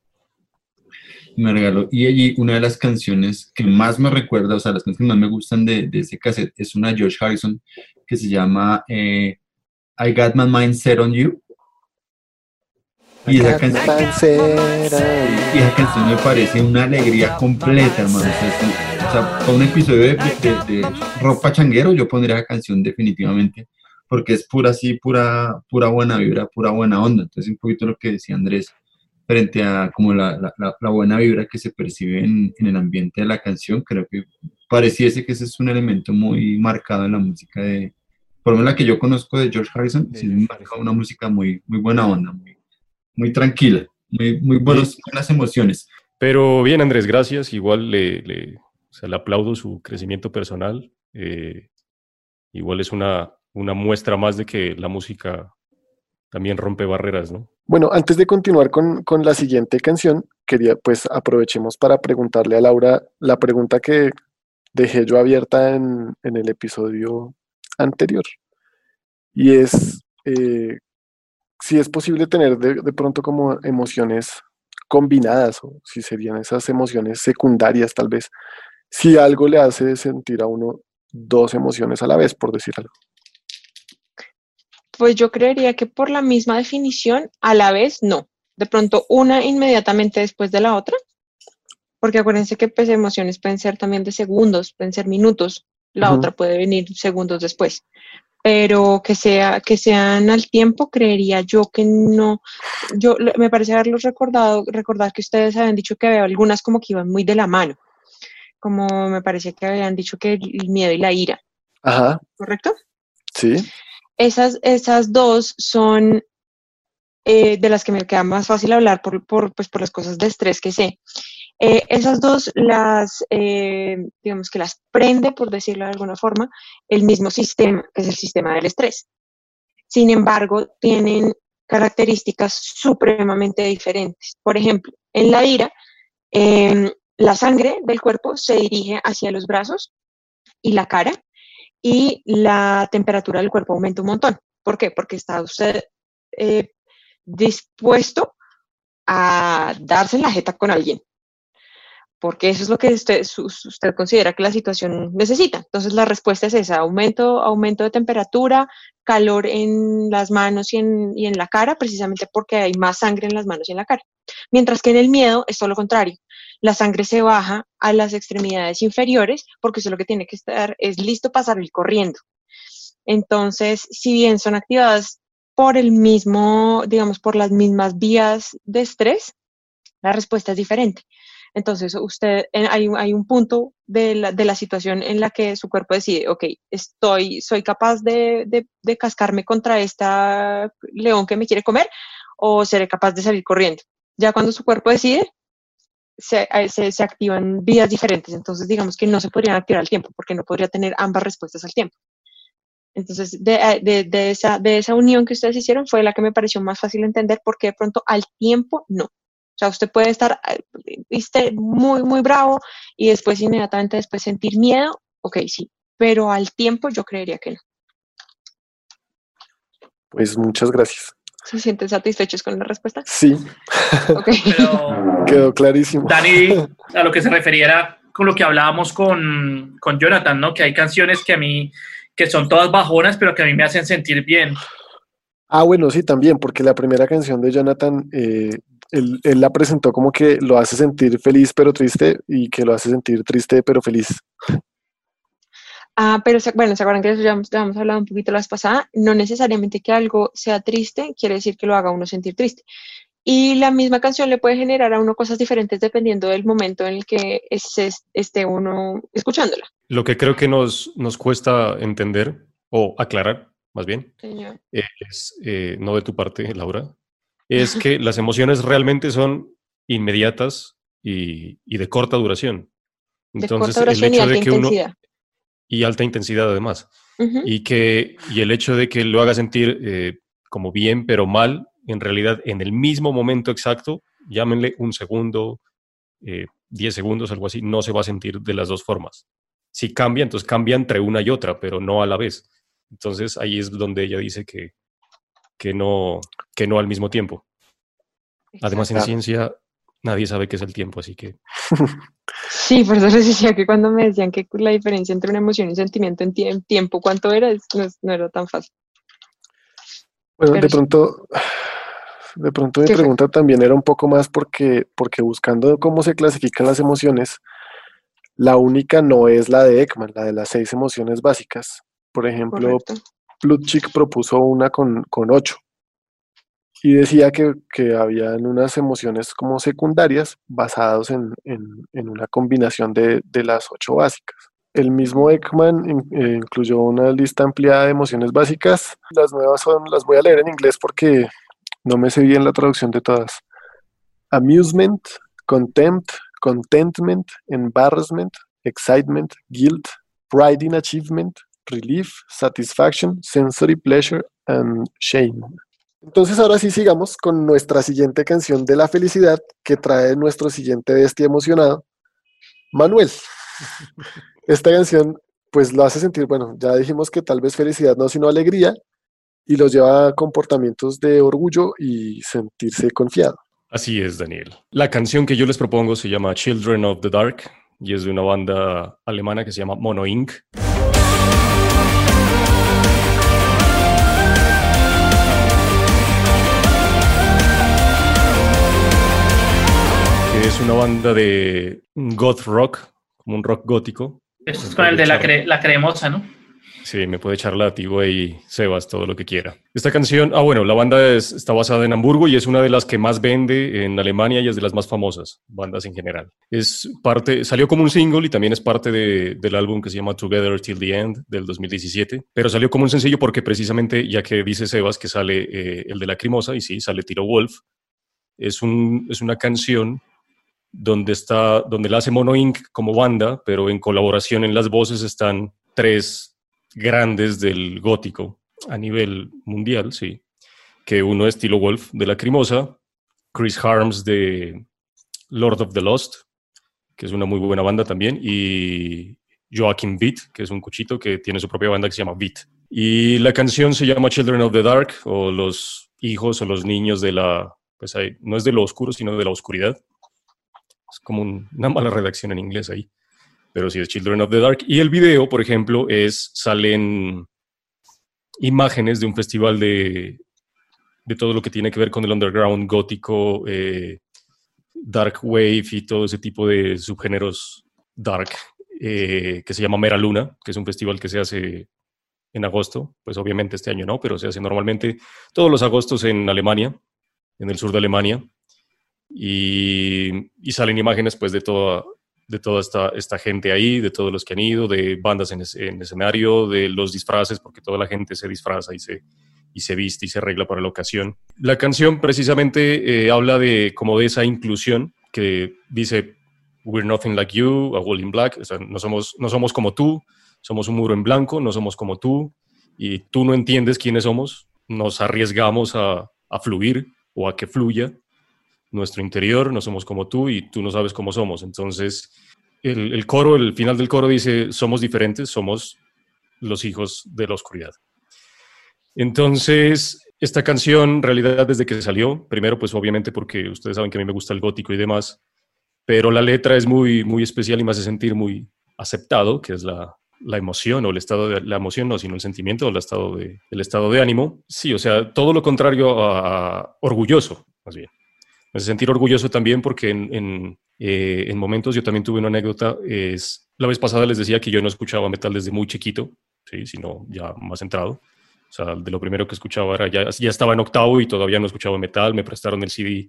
Me regaló. Y allí una de las canciones que más me recuerda, o sea, las canciones que más me gustan de, de ese cassette es una de George Harrison que se llama eh, I Got My Mind Set on You. Y esa, canción, y esa canción me parece una alegría completa, hermano. O sea, o sea, para un episodio de, de, de rock pachanguero, yo pondría esa canción definitivamente, porque es pura así, pura, pura buena vibra, pura buena onda. Entonces, un poquito lo que decía Andrés, frente a como la, la- buena vibra que se percibe en, en el ambiente de la canción, creo que pareciese que ese es un elemento muy marcado en la música de, por lo menos la que yo conozco de George Harrison, sí marca una música muy, muy buena onda, muy, muy tranquila, muy, muy buenos, buenas emociones. Pero bien, Andrés, gracias. Igual le, le, o sea, le aplaudo su crecimiento personal. eh, igual es una, una muestra más de que la música también rompe barreras, ¿no? Bueno, antes de continuar con, con la siguiente canción, quería, pues aprovechemos para preguntarle a Laura la pregunta que dejé yo abierta en, en el episodio anterior. Y es eh, si es posible tener de, de pronto como emociones combinadas, o si serían esas emociones secundarias tal vez, si algo le hace sentir a uno dos emociones a la vez, por decir algo. Pues yo creería que por la misma definición, a la vez no. De pronto una inmediatamente después de la otra, porque acuérdense que pues, emociones pueden ser también de segundos, pueden ser minutos, la otra puede venir segundos después. Pero que sea que sean al tiempo, creería yo que no. Yo me parece haberlos recordado, recordar que ustedes habían dicho que había algunas como que iban muy de la mano, como me parecía que habían dicho que el miedo y la ira, Ajá, ¿correcto? sí, Esas, esas dos son eh, de las que me queda más fácil hablar por, por, pues, por las cosas de estrés que sé. Eh, esas dos las, eh, digamos que las prende, por decirlo de alguna forma, el mismo sistema, que es el sistema del estrés. Sin embargo, tienen características supremamente diferentes. Por ejemplo, en la ira, em, la sangre del cuerpo se dirige hacia los brazos y la cara y la temperatura del cuerpo aumenta un montón. ¿Por qué? Porque está usted eh, dispuesto a darse la jeta con alguien. Porque eso es lo que usted considera que la situación necesita. Entonces la respuesta es esa, aumento, aumento de temperatura, calor en las manos y en, y en la cara, precisamente porque hay más sangre en las manos y en la cara. Mientras que en el miedo es todo lo contrario. La sangre se baja a las extremidades inferiores porque eso lo que tiene que estar es listo para salir corriendo. Entonces, si bien son activadas por el mismo, digamos, por las mismas vías de estrés, la respuesta es diferente. Entonces, usted, hay, hay un punto de la, de la situación en la que su cuerpo decide, ok, estoy, soy capaz de, de, de cascarme contra esta león que me quiere comer o seré capaz de salir corriendo. Ya cuando su cuerpo decide, se, eh, se, se activan vías diferentes. Entonces, digamos que no se podrían activar al tiempo porque no podría tener ambas respuestas al tiempo. Entonces, de, eh, de esa, de esa unión que ustedes hicieron fue la que me pareció más fácil entender porque de pronto al tiempo no. O sea, usted puede estar, eh, viste, muy, muy bravo y después inmediatamente después sentir miedo, ok, sí, pero al tiempo yo creería que no. Pues muchas gracias. ¿Se sienten satisfechos con la respuesta? Sí, Ok. (laughs) Pero quedó clarísimo. Dani, a lo que se refería era con lo que hablábamos con, con Jonathan, ¿no? Que hay canciones que a mí, que son todas bajonas, pero que a mí me hacen sentir bien. Ah, bueno, sí, también, porque la primera canción de Jonathan, eh, él, él la presentó como que lo hace sentir feliz pero triste y que lo hace sentir triste pero feliz. Ah, pero se- bueno, ¿se acuerdan que eso ya hemos, ya hemos hablado un poquito la vez pasada? No necesariamente que algo sea triste quiere decir que lo haga uno sentir triste. Y la misma canción le puede generar a uno cosas diferentes dependiendo del momento en el que es- esté uno escuchándola. Lo que creo que nos, nos cuesta entender o aclarar, más bien, Señor. es, eh, no de tu parte, Laura, es que (laughs) las emociones realmente son inmediatas y, y de corta duración. De Entonces, corta duración y el hecho alta de que uno... Y alta intensidad además. Y, que, y el hecho de que lo haga sentir eh, como bien, pero mal, en realidad en el mismo momento exacto, llámenle un segundo, eh, 10 segundos, algo así, no se va a sentir de las dos formas. Si cambia, entonces cambia entre una y otra, pero no a la vez. Entonces ahí es donde ella dice que, que, no, que no al mismo tiempo. Además, en ciencia nadie sabe qué es el tiempo, así que (laughs) Sí, por eso les decía que cuando me decían que la diferencia entre una emoción y un sentimiento en tie- tiempo, ¿cuánto era? No, era tan fácil. Bueno, Pero de sí. pronto, de pronto mi pregunta también era un poco más porque, porque buscando cómo se clasifican las emociones, la única no es la de Ekman, la de las seis emociones básicas. Por ejemplo, Correcto. Plutchik propuso una con, con ocho y decía que, que habían unas emociones como secundarias basadas en, en- en una combinación de, de las ocho básicas. El mismo Ekman eh, incluyó una lista ampliada de emociones básicas. Las nuevas son, las voy a leer en inglés porque no me sé bien la traducción de todas. Amusement, contempt, contentment, embarrassment, excitement, guilt, pride in achievement, relief, satisfaction, sensory pleasure and shame. Entonces ahora sí sigamos con nuestra siguiente canción de la felicidad que trae nuestro siguiente bestia emocionado, Manuel. (laughs) Esta canción pues lo hace sentir, bueno, ya dijimos que tal vez felicidad no, sino alegría y lo lleva a comportamientos de orgullo y sentirse confiado. Así es, Daniel. La canción que yo les propongo se llama Children of the Dark y es de una banda alemana que se llama Mono Inc. es una banda de goth rock, como un rock gótico. Esto es con el de la, cre- la cremosa, ¿no? Sí, me puede echar látigo ahí, Sebas, todo lo que quiera. Esta canción, ah, bueno, la banda es- está basada en Hamburgo y es una de las que más vende en Alemania y es de las más famosas, bandas en general. Es parte, salió como un single y también es parte de- del álbum que se llama Together Till the End del 2017, pero salió como un sencillo porque precisamente, ya que dice Sebas que sale eh, el de Lacrimosa y sí, sale Tiro Wolf, es, un, es una canción donde está, donde la hace Mono Inc. como banda, pero en colaboración en las voces están tres grandes del gótico a nivel mundial, sí. Que uno es Tilo Wolf de Lacrimosa, Chris Harms de Lord of the Lost, que es una muy buena banda también, y Joachim Beat, que es un cuchito que tiene su propia banda que se llama Beat. Y la canción se llama Children of the Dark, o los hijos o los niños de la, pues ahí, no es de lo oscuro, sino de la oscuridad. Como un- una mala redacción en inglés ahí pero sí es Children of the Dark. Y el video, por ejemplo, es, salen imágenes de un festival de, de todo lo que tiene que ver con el underground gótico, eh, dark wave y todo ese tipo de subgéneros dark, eh, que se llama Mera Luna, que es un festival que se hace en agosto, pues obviamente este año no, pero se hace normalmente todos los agostos en Alemania, en el sur de Alemania, y, salen imágenes pues de toda, de toda esta, esta gente ahí, de todos los que han ido, de bandas en, es- en escenario, de los disfraces, porque toda la gente se disfraza y se, y se viste y se arregla para la ocasión. La canción precisamente eh, habla de como de esa inclusión que dice, We're nothing like you, a wall in black, o sea, no somos, no somos como tú, somos un muro en blanco, no somos como tú, y tú no entiendes quiénes somos, nos arriesgamos a, a fluir o a que fluya, nuestro interior, no somos como tú y tú no sabes cómo somos. Entonces, el, coro, el final del coro dice, somos diferentes, somos los hijos de la oscuridad. Entonces, esta canción, en realidad, desde que salió, primero, pues obviamente porque ustedes saben que a mí me gusta el gótico y demás, pero la letra es muy, muy especial y me hace sentir muy aceptado, que es la, la emoción o el estado de la emoción, no, sino el sentimiento o el estado de, el estado de ánimo. Sí, o sea, todo lo contrario a, orgulloso, más bien. Me hace sentir orgulloso también porque en, en, eh, en, momentos yo también tuve una anécdota. Es, la vez pasada les decía que yo no escuchaba metal desde muy chiquito, ¿sí? sino ya más entrado. O sea, de lo primero que escuchaba era, ya, ya estaba en octavo y todavía no escuchaba metal. Me prestaron el CD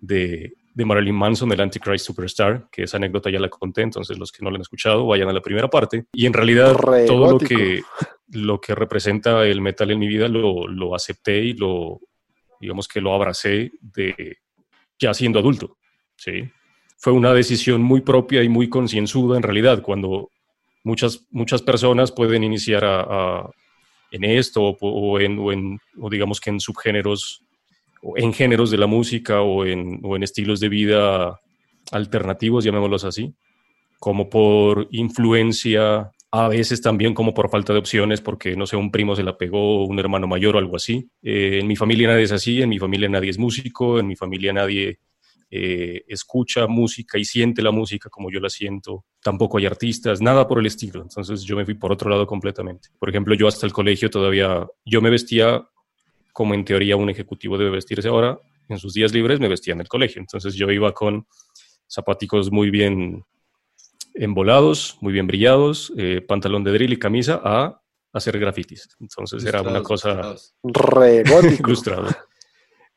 de, de Marilyn Manson, el Antichrist Superstar, que esa anécdota ya la conté, entonces los que no la han escuchado vayan a la primera parte. Y en realidad todo lo que, lo que representa el metal en mi vida lo, lo acepté y lo, digamos que lo abracé de ya siendo adulto, ¿sí? Fue una decisión muy propia y muy concienzuda en realidad, cuando muchas, muchas personas pueden iniciar en esto o, en, o, en, o digamos que en subgéneros en géneros de la música o en, o en estilos de vida alternativos, llamémoslos así, como por influencia, a veces también como por falta de opciones, porque no sé, un primo se la pegó, un hermano mayor o algo así. Eh, en mi familia nadie es así, en mi familia nadie es músico, en mi familia nadie eh, escucha música y siente la música como yo la siento. Tampoco hay artistas, nada por el estilo. Entonces yo me fui por otro lado completamente. Por ejemplo, yo hasta el colegio todavía, yo me vestía como en teoría un ejecutivo debe vestirse ahora, en sus días libres me vestía en el colegio. Entonces yo iba con zapaticos muy bien embolados, muy bien brillados, eh, pantalón de drill y camisa a hacer grafitis. Entonces era una cosa re ilustrado.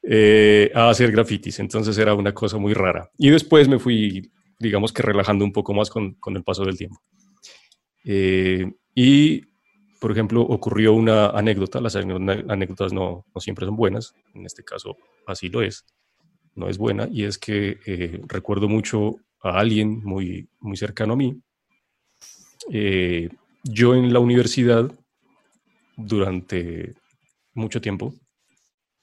Eh, a hacer grafitis. Entonces era una cosa muy rara. Y después me fui, digamos que relajando un poco más con, con el paso del tiempo. Eh, y por ejemplo, ocurrió una anécdota, las anécdotas no, no, siempre son buenas, en este caso así lo es, no es buena, y es que eh, recuerdo mucho a alguien muy, muy cercano a mí. Eh, yo en la universidad, durante mucho tiempo,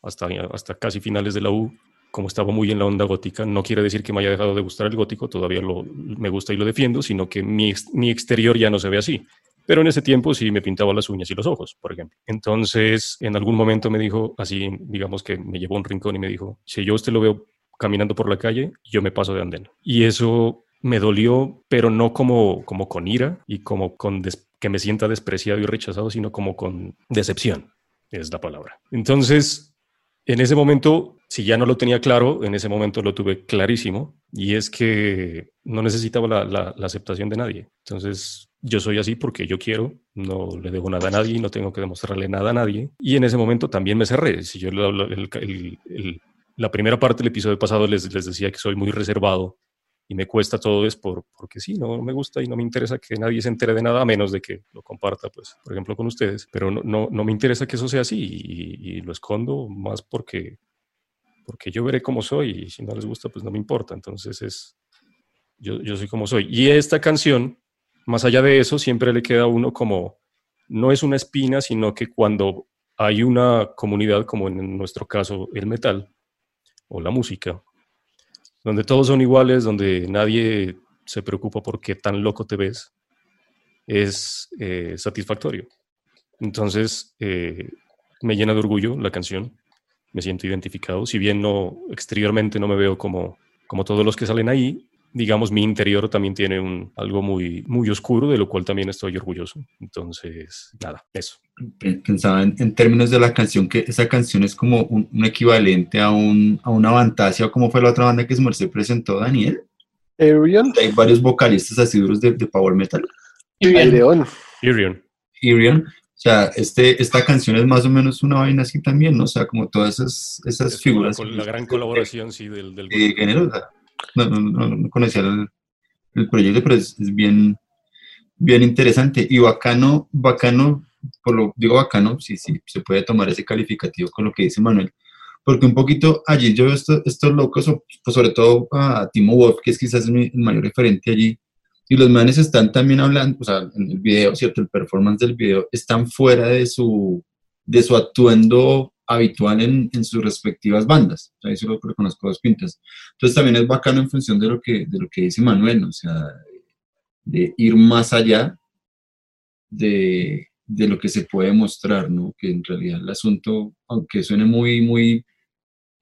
hasta, hasta casi finales de la U, como estaba muy en la onda gótica, no quiere decir que me haya dejado de gustar el gótico, todavía lo, me gusta y lo defiendo, sino que mi, mi exterior ya no se ve así. Pero en ese tiempo sí me pintaba las uñas y los ojos, por ejemplo. Entonces, en algún momento me dijo, así, digamos que me llevó a un rincón y me dijo, si yo usted lo veo caminando por la calle, yo me paso de andén. Y eso me dolió, pero no como, como con ira y como con que me sienta despreciado y rechazado, sino como con decepción, es la palabra. Entonces, en ese momento, si ya no lo tenía claro, en ese momento lo tuve clarísimo, y es que no necesitaba la, la, la aceptación de nadie. Entonces, yo soy así porque yo quiero, no le debo nada a nadie, no tengo que demostrarle nada a nadie. Y en ese momento también me cerré. Si yo la primera parte del episodio pasado les, les, decía que soy muy reservado y me cuesta todo es por, porque sí, no me gusta y no me interesa que nadie se entere de nada a menos de que lo comparta, pues, por ejemplo, con ustedes. Pero no, no, no me interesa que eso sea así y, y, lo escondo más porque, porque yo veré cómo soy y si no les gusta, pues no me importa. Entonces es, yo, yo soy como soy. Y esta canción más allá de eso, siempre le queda a uno como, no es una espina, sino que cuando hay una comunidad, como en nuestro caso el metal o la música, donde todos son iguales, donde nadie se preocupa por qué tan loco te ves, es eh, satisfactorio. Entonces, eh, me llena de orgullo la canción, me siento identificado, si bien no exteriormente no me veo como, como todos los que salen ahí, digamos, mi interior también tiene un, algo muy, muy oscuro, de lo cual también estoy orgulloso. Entonces, nada, eso. Pensaba en, términos de la canción, que esa canción es como un, equivalente a, un, a una fantasía, o como fue la otra banda que se presentó, Daniel. Arion. Hay varios vocalistas así duros de, power metal. Arion. Arion. Arion. O sea, este, esta canción es más o menos una vaina así también, ¿no? O sea, como todas esas, esas figuras. La, gran colaboración, sí, del, del género no, no, no conocía el, el, proyecto, pero es, bien, bien interesante y bacano, bacano, por lo digo bacano, sí, sí, se puede tomar ese calificativo con lo que dice Manuel, porque un poquito allí yo veo estos, locos, pues sobre todo a Timo Wolf, que es quizás mi mayor referente allí, y los manes están también hablando, o sea, en el video, ¿cierto? El performance del video, están fuera de su, de su atuendo habitual en, en sus respectivas bandas. Ahí solo reconozco dos pintas. Entonces también es bacano en función de lo que, de lo que dice Manuel, ¿no? o sea, de ir más allá de, de lo que se puede mostrar, ¿no? Que en realidad el asunto, aunque suene muy, muy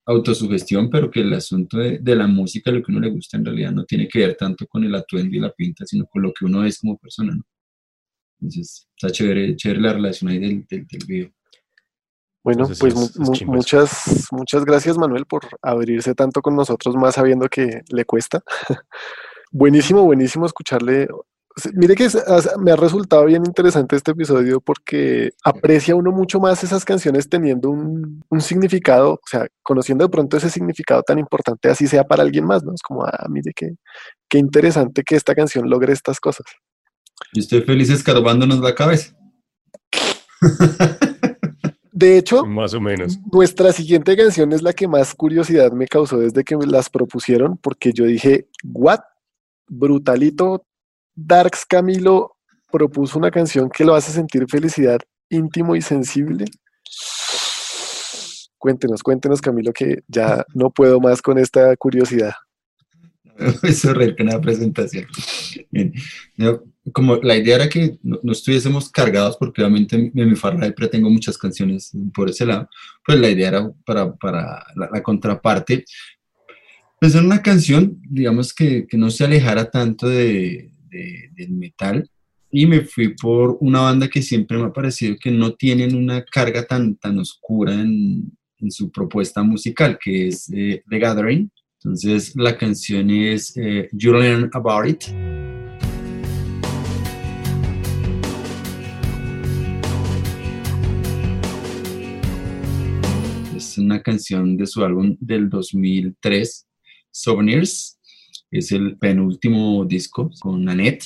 autosugestión, pero que el asunto de, de, la música, lo que uno le gusta en realidad no tiene que ver tanto con el atuendo y la pinta, sino con lo que uno es como persona, ¿no? Entonces, está chévere, chévere la relación ahí del, del, del video. Bueno, Entonces, pues es- es muchas, muchas gracias Manuel por abrirse tanto con nosotros, más sabiendo que le cuesta. (laughs) buenísimo, buenísimo escucharle. Mire que me ha resultado bien interesante este episodio porque aprecia uno mucho más esas canciones teniendo un, un significado, o sea, conociendo de pronto ese significado tan importante, así sea para alguien más, ¿no? Es como, ah, mire qué, qué interesante que esta canción logre estas cosas. Y estoy feliz escarbándonos la cabeza. (laughs) De hecho, Más o menos. Nuestra siguiente canción es la que más curiosidad me causó desde que me las propusieron, porque yo dije, ¿what? Brutalito Darks Camilo propuso una canción que lo hace sentir felicidad íntimo y sensible. Cuéntenos, cuéntenos, Camilo, que ya no puedo más con esta curiosidad. Reír con la presentación. Bien. Yo, como la idea era que no, no estuviésemos cargados, porque obviamente en mi farra siempre tengo muchas canciones por ese lado, pues la idea era para, para la, la contraparte, pensar en una canción, digamos que, que no se alejara tanto de, de- del metal, y me fui por una banda que siempre me ha parecido que no tienen una carga tan, tan oscura en, en su propuesta musical, que es eh, The Gathering. Entonces la canción es eh, You Learn About It. Es una canción de su álbum del 2003, Souvenirs. Es el penúltimo disco con Annette,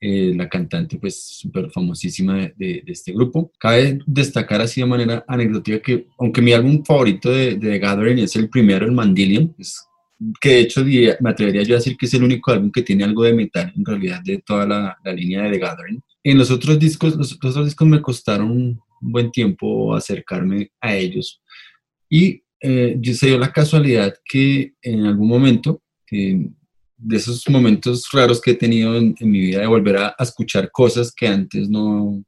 eh, la cantante pues súper famosísima de, este grupo. Cabe destacar así de manera anecdótica que aunque mi álbum favorito de, de The Gathering es el primero, el Mandillion, es que de hecho diría- me atrevería yo a decir que es el único álbum que tiene algo de metal en realidad de toda la, la línea de The Gathering. En los otros discos, los, los otros discos me costaron un buen tiempo acercarme a ellos y eh, se dio la casualidad que en algún momento, que de esos momentos raros que he tenido en, en mi vida de volver a, a escuchar cosas que antes no,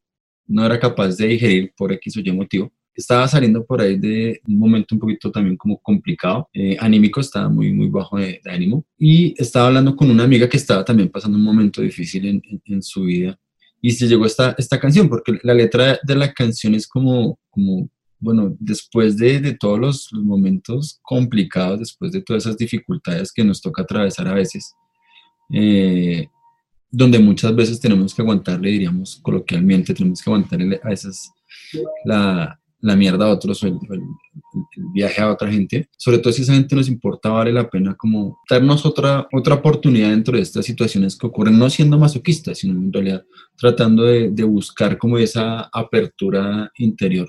no era capaz de digerir por X o Y motivo, estaba saliendo por ahí de un momento un poquito también como complicado, eh, anímico, estaba muy, muy bajo de, de ánimo. Y estaba hablando con una amiga que estaba también pasando un momento difícil en, en- en su vida. Y se llegó esta, esta canción, porque la letra de la canción es como, como bueno, después de, de todos los, los momentos complicados, después de todas esas dificultades que nos toca atravesar a veces, eh, donde muchas veces tenemos que aguantarle, diríamos coloquialmente, tenemos que aguantarle a veces la, la mierda a otros el viaje a otra gente, sobre todo si esa gente nos importa, vale la pena como darnos otra, otra oportunidad dentro de estas situaciones que ocurren, no siendo masoquistas, sino en realidad tratando de, de buscar como esa apertura interior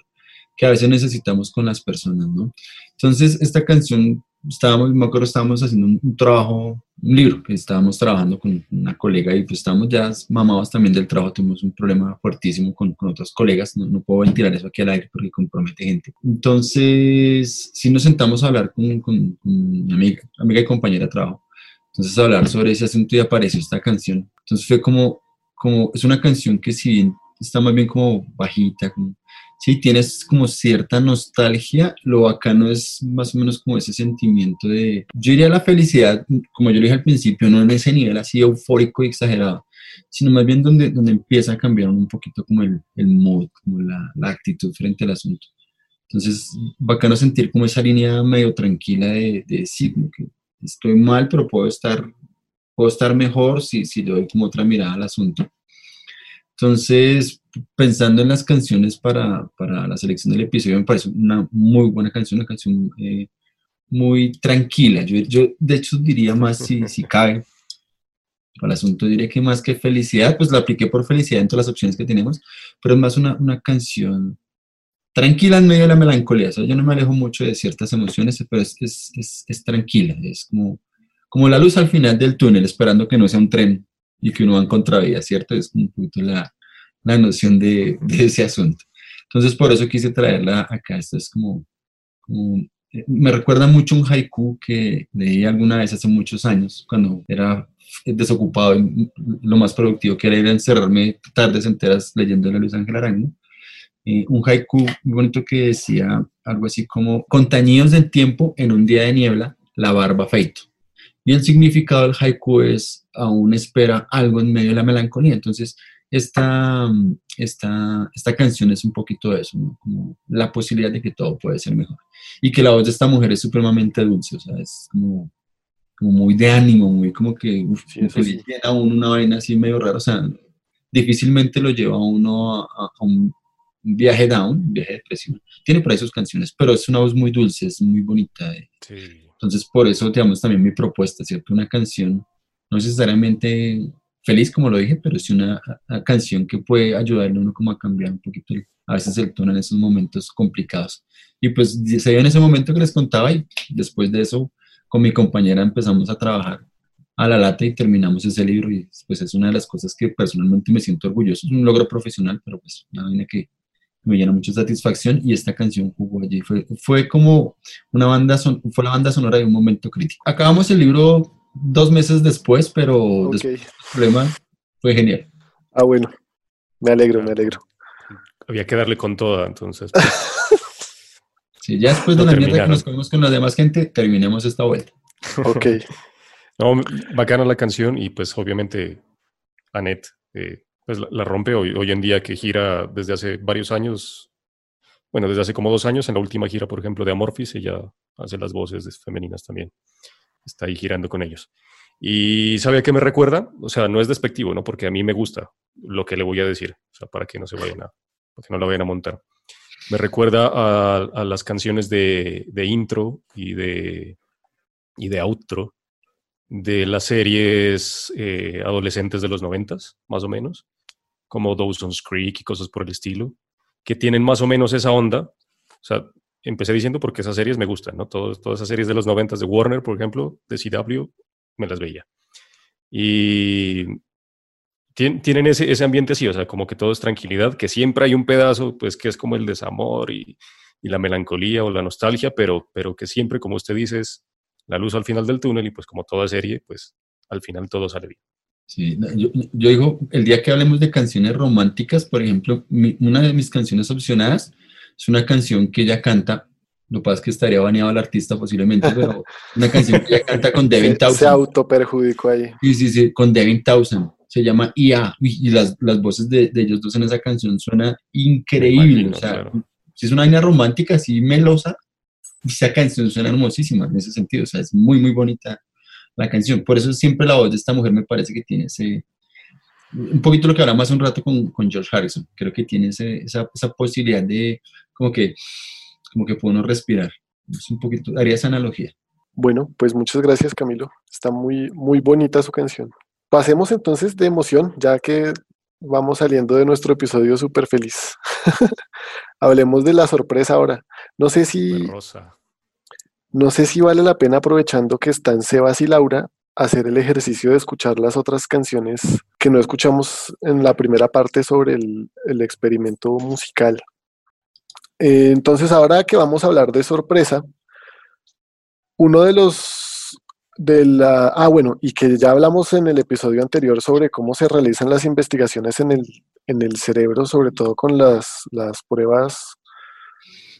que a veces necesitamos con las personas, ¿no? Entonces, esta canción, estábamos, me acuerdo, estábamos haciendo un, un trabajo, un libro, que estábamos trabajando con una colega y pues estábamos ya mamados también del trabajo, tuvimos un problema fuertísimo con, con otros colegas, no, no puedo ventilar eso aquí al aire porque compromete gente. Entonces, sí nos sentamos a hablar con, con, con amiga, amiga y compañera de trabajo, entonces a hablar sobre ese asunto y apareció esta canción. Entonces fue como, como es una canción que si bien está más bien como bajita, como sí, tienes como cierta nostalgia, lo bacano es más o menos como ese sentimiento de, yo diría la felicidad, como yo le dije al principio, no en ese nivel así eufórico y exagerado, sino más bien donde, donde empieza a cambiar un poquito como el, el mood, como la, la actitud frente al asunto. Entonces, bacano sentir como esa línea medio tranquila de, de decir, como que estoy mal, pero puedo estar, puedo estar mejor si, si le doy como otra mirada al asunto. Entonces, pensando en las canciones para, para la selección del episodio, me parece una muy buena canción, una canción eh, muy tranquila. Yo, yo, de hecho, diría más si, si cabe. Para el asunto diré que más que felicidad, pues la apliqué por felicidad entre las opciones que tenemos, pero es más una, una canción tranquila en medio de la melancolía. O sea, yo no me alejo mucho de ciertas emociones, pero es, es, es, es tranquila, es como, como la luz al final del túnel, esperando que no sea un tren y que uno va en contravía, ¿cierto? Es un poquito la, la noción de, de, ese asunto. Entonces, por eso quise traerla acá. Esto es como, como eh, me recuerda mucho un haiku que leí alguna vez hace muchos años, cuando era desocupado y lo más productivo que era ir a encerrarme tardes enteras leyendo a Luis Ángel Arango. Eh, un haiku muy bonito que decía algo así como, con tañidos del tiempo en un día de niebla, la barba feito. Y el significado del haiku es, aún espera algo en medio de la melancolía. Entonces, esta, esta, esta canción es un poquito de eso, como la posibilidad de que todo puede ser mejor. Y que la voz de esta mujer es supremamente dulce, o sea, es como, como muy de ánimo, muy como que, uf, a uno una vaina así medio rara, o sea, difícilmente lo lleva a uno a, un viaje down, un viaje depresivo. Tiene por ahí sus canciones, pero es una voz muy dulce, es muy bonita. Entonces, por eso, digamos, también mi propuesta, ¿cierto? Una canción, no necesariamente feliz, como lo dije, pero es una, canción que puede ayudarle a uno como a cambiar un poquito a veces el tono en esos momentos complicados. Y pues se dio en ese momento que les contaba y después de eso con mi compañera empezamos a trabajar a la lata y terminamos ese libro y pues es una de las cosas que personalmente me siento orgulloso. Es un logro profesional, pero pues una vaina que me llena mucha satisfacción y esta canción jugó allí. Fue, fue como una banda, son, fue la banda sonora de un momento crítico. Acabamos el libro dos meses después, pero después del problema fue genial. Ah, bueno, me alegro, me alegro. Había que darle con toda, entonces. (laughs) sí, ya después de la mierda que nos comimos con la demás gente, terminemos esta vuelta. Ok. (laughs) no, bacana la canción y pues obviamente Annette eh, pues la, rompe hoy, hoy en día que gira desde hace varios años, bueno, desde hace como dos años, en la última gira, por ejemplo, de Amorphis, ella hace las voces femeninas también está ahí girando con ellos. Y ¿sabe a qué me recuerda? O sea, no es despectivo, ¿no? Porque a mí me gusta lo que le voy a decir, o sea, para que no se vayan a, para que no la vayan a montar. Me recuerda a, las canciones de, intro y de, y de outro de las series eh, adolescentes de los noventas, más o menos, como Dawson's Creek y cosas por el estilo, que tienen más o menos esa onda. O sea, empecé diciendo porque esas series me gustan, ¿no? todas esas series de los 90 de Warner, por ejemplo, de CW, me las veía. Y tienen ese, ese, ambiente así, o sea, como que todo es tranquilidad, que siempre hay un pedazo, pues, que es como el desamor y, y, la melancolía o la nostalgia, pero, pero que siempre, como usted dice, es la luz al final del túnel y pues como toda serie, pues al final todo sale bien. Sí, yo, yo digo, el día que hablemos de canciones románticas, por ejemplo, una de mis canciones opcionadas es una canción que ella canta, lo que pasa es que estaría baneado el artista posiblemente, pero (laughs) una canción que ella canta con Devin Townsend. Se autoperjudicó ahí. Sí, sí, sí, con Devin Townsend. Se llama IA y las, las voces de, de, ellos dos en esa canción suena increíble. o sea, si es una vaina romántica así melosa, esa canción suena hermosísima en ese sentido. O sea, es muy, muy bonita la canción. Por eso siempre la voz de esta mujer me parece que tiene ese, un poquito lo que hablamos hace un rato con, con George Harrison. Creo que tiene esa, esa, posibilidad de como que, como que puede uno respirar. Es un poquito, haría esa analogía. Bueno, pues muchas gracias Camilo. Está muy, muy bonita su canción. Pasemos entonces de emoción, ya que vamos saliendo de nuestro episodio súper feliz. (laughs) Hablemos de la sorpresa ahora. No sé si... No sé si vale la pena aprovechando que están Sebas y Laura hacer el ejercicio de escuchar las otras canciones que no escuchamos en la primera parte sobre el, experimento musical. Eh, entonces, ahora que vamos a hablar de sorpresa, uno de los de la ah bueno y que ya hablamos en el episodio anterior sobre cómo se realizan las investigaciones en el, en el cerebro sobre todo con las, las pruebas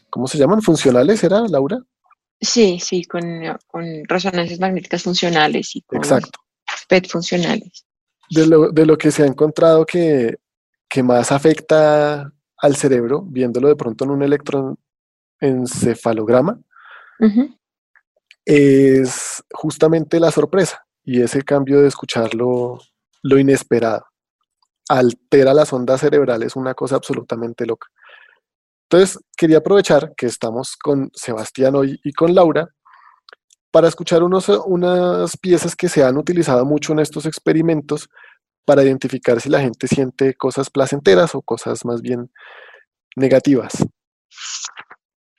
¿cómo se llaman? funcionales era Laura Sí, sí, con, con resonancias magnéticas funcionales y con Exacto. PET funcionales. De lo, de lo que se ha encontrado que, que más afecta al cerebro, viéndolo de pronto en un electroencefalograma, es justamente la sorpresa y ese cambio de escuchar lo, lo inesperado. Altera las ondas cerebrales, una cosa absolutamente loca. Entonces, quería aprovechar que estamos con Sebastián hoy y con Laura para escuchar unos, unas piezas que se han utilizado mucho en estos experimentos para identificar si la gente siente cosas placenteras o cosas más bien negativas.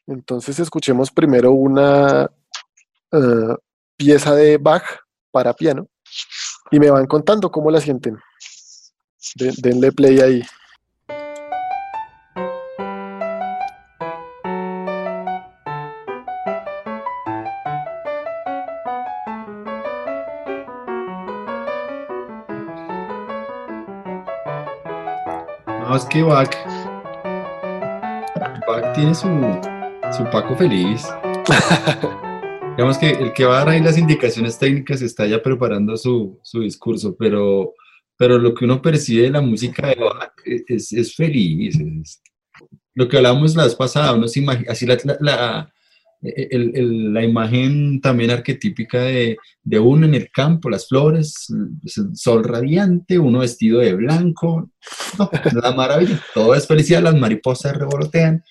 Entonces escuchemos primero una eh, pieza de Bach para piano y me van contando cómo la sienten. denle play ahí. Que Bach, Bach tiene su, su Paco feliz. (laughs) Digamos que el que va a dar ahí las indicaciones técnicas está ya preparando su, su discurso, pero, pero lo que uno percibe de la música de Bach es, es feliz. es- lo que hablábamos la vez pasada, uno se imagina, así la- el- la imagen también arquetípica de, uno en el campo, las flores, el sol radiante, uno vestido de blanco, la maravilla, todo es felicidad, las mariposas revolotean,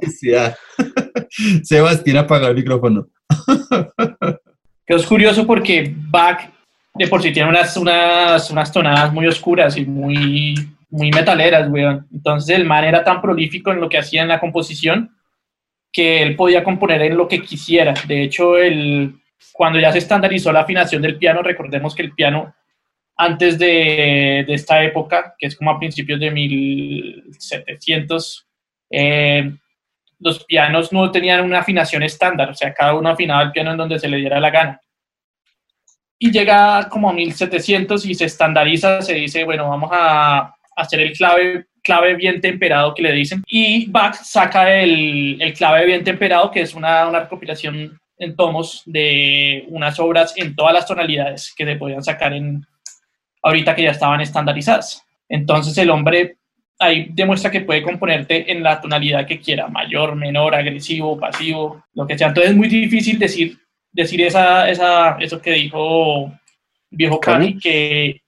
felicidad. (laughs) Sebastián apaga el micrófono. (laughs) Que es curioso porque Bach de por sí tiene unas, unas, unas tonadas muy oscuras y muy, muy metaleras, weón. Entonces el man era tan prolífico en lo que hacía en la composición que él podía componer en lo que quisiera. De hecho, el, cuando ya se estandarizó la afinación del piano, recordemos que el piano antes de, de esta época, que es como a principios de 1700, eh, los pianos no tenían una afinación estándar, o sea, cada uno afinaba el piano en donde se le diera la gana. Y llega como a 1700 y se estandariza, se dice, bueno, vamos a hacer el clave, clave bien temperado que le dicen. Y Bach saca el, el clave bien temperado, que es una, una recopilación en tomos de unas obras en todas las tonalidades que se podían sacar en ahorita que ya estaban estandarizadas. Entonces el hombre ahí demuestra que puede componerte en la tonalidad que quiera, mayor, menor, agresivo, pasivo, lo que sea. Entonces es muy difícil decir, decir esa, esa, eso que dijo viejo Cami, que,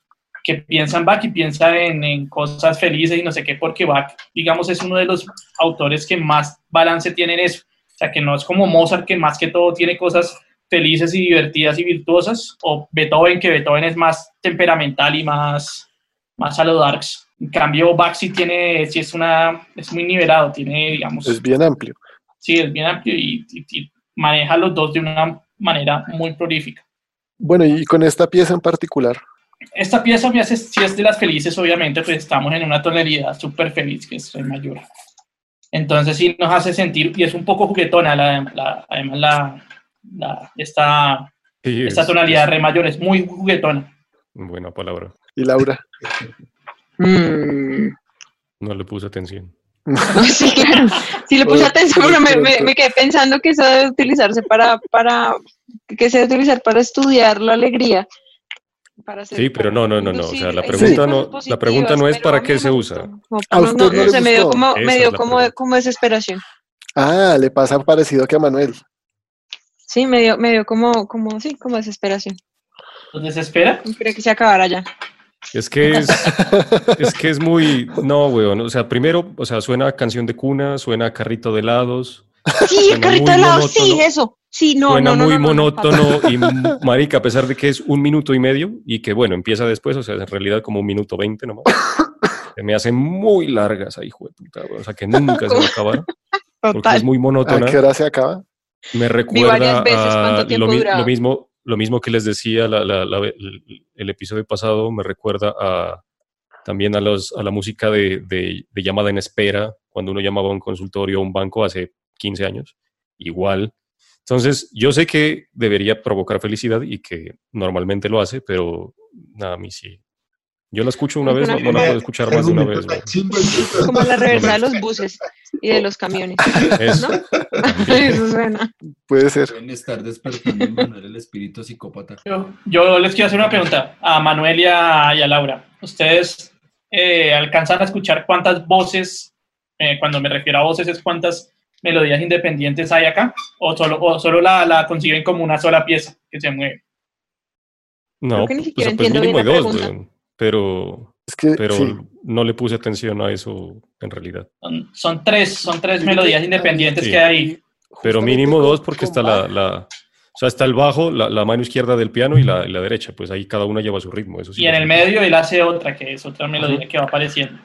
que piensa en Bach y piensa en, en, cosas felices y no sé qué, porque Bach, digamos, es uno de los autores que más balance tiene en eso. O sea, que no es como Mozart, que más que todo tiene cosas felices y divertidas y virtuosas, o Beethoven, que Beethoven es más temperamental y más, más a lo darks. En cambio, Bach sí tiene, sí es una, es muy nivelado, tiene, digamos... Es bien amplio. Sí, es bien amplio y, y, y maneja los dos de una manera muy prolífica. Bueno, y con esta pieza en particular. Esta pieza me hace, si es de las felices, obviamente, pues estamos en una tonalidad súper feliz, que es el mayor. Entonces sí nos hace sentir, y es un poco juguetona, la, la, además la, la, esta, Sí, esta es- tonalidad re mayor es muy juguetona. Buena palabra. Y Laura. Mm. No le puse atención. (laughs) Sí, claro. Sí le puse atención, pero me, me- me quedé pensando que eso debe utilizarse para, para, que se debe utilizar para estudiar la alegría. Para hacer- Sí, pero no, no, no, no. O sea, la pregunta no- la pregunta no es para qué no se usa. gustó. Como- ¿A no, usted no, no no le me dio como, me dio desesperación. Ah, le pasa parecido que a Manuel. Sí, me dio, me dio como, como, sí, como desesperación. ¿Los desespera? Quería que se acabara ya. Es que es, (laughs) es que es muy, no, weón. O sea, primero, o sea, suena a canción de cuna, suena a carrito de helados, Sí, el carrito de helado, sí, eso. Sí, no, suena no, no, muy no, no, no, fatal. monótono y (laughs) marica, a pesar de que es un minuto y medio y que bueno, empieza después, o sea, en realidad como un minuto veinte nomás. Se me hacen muy largas ahí, hijo de puta. O sea, que nunca se va a acabar porque Total. es muy ¿A monótona. qué hora se acaba? Me varias recuerda veces a cuánto tiempo lo, mi- lo mismo, lo mismo que les decía la- la- la- el, el episodio pasado, me recuerda a, también a, los, a la música de, de- de llamada en espera, cuando uno llamaba a un consultorio o un banco hace 15 años, igual. Entonces, yo sé que debería provocar felicidad y que normalmente lo hace, pero nada, a mí sí. Yo la escucho una vez, no, no la puedo escuchar más de una vez. güey. Como la reversa de los buses y de los camiones. Eso. ¿No? (laughs) Eso suena. Puede ser. Pueden estar despertando en Manuel el espíritu psicópata. Yo, yo les quiero hacer una pregunta a Manuel y a, y a Laura. ¿Ustedes eh, alcanzan a escuchar cuántas voces, eh, cuando me refiero a voces, es cuántas melodías independientes hay acá? ¿O solo, o solo la, la conciben como una sola pieza que se mueve? No, que ni o siquiera sea, pues entiendo bien mínimo la hay dos, weón, pero, Es que pero sí. no le puse atención a eso en realidad. Son, son tres, son tres melodías independientes Sí. que hay. Pero mínimo dos porque está la, la- o sea, está el bajo, la, la mano izquierda del piano y la, y la derecha, pues ahí cada una lleva su ritmo. Eso sí Y en el medio él hace otra, que es otra melodía que va apareciendo.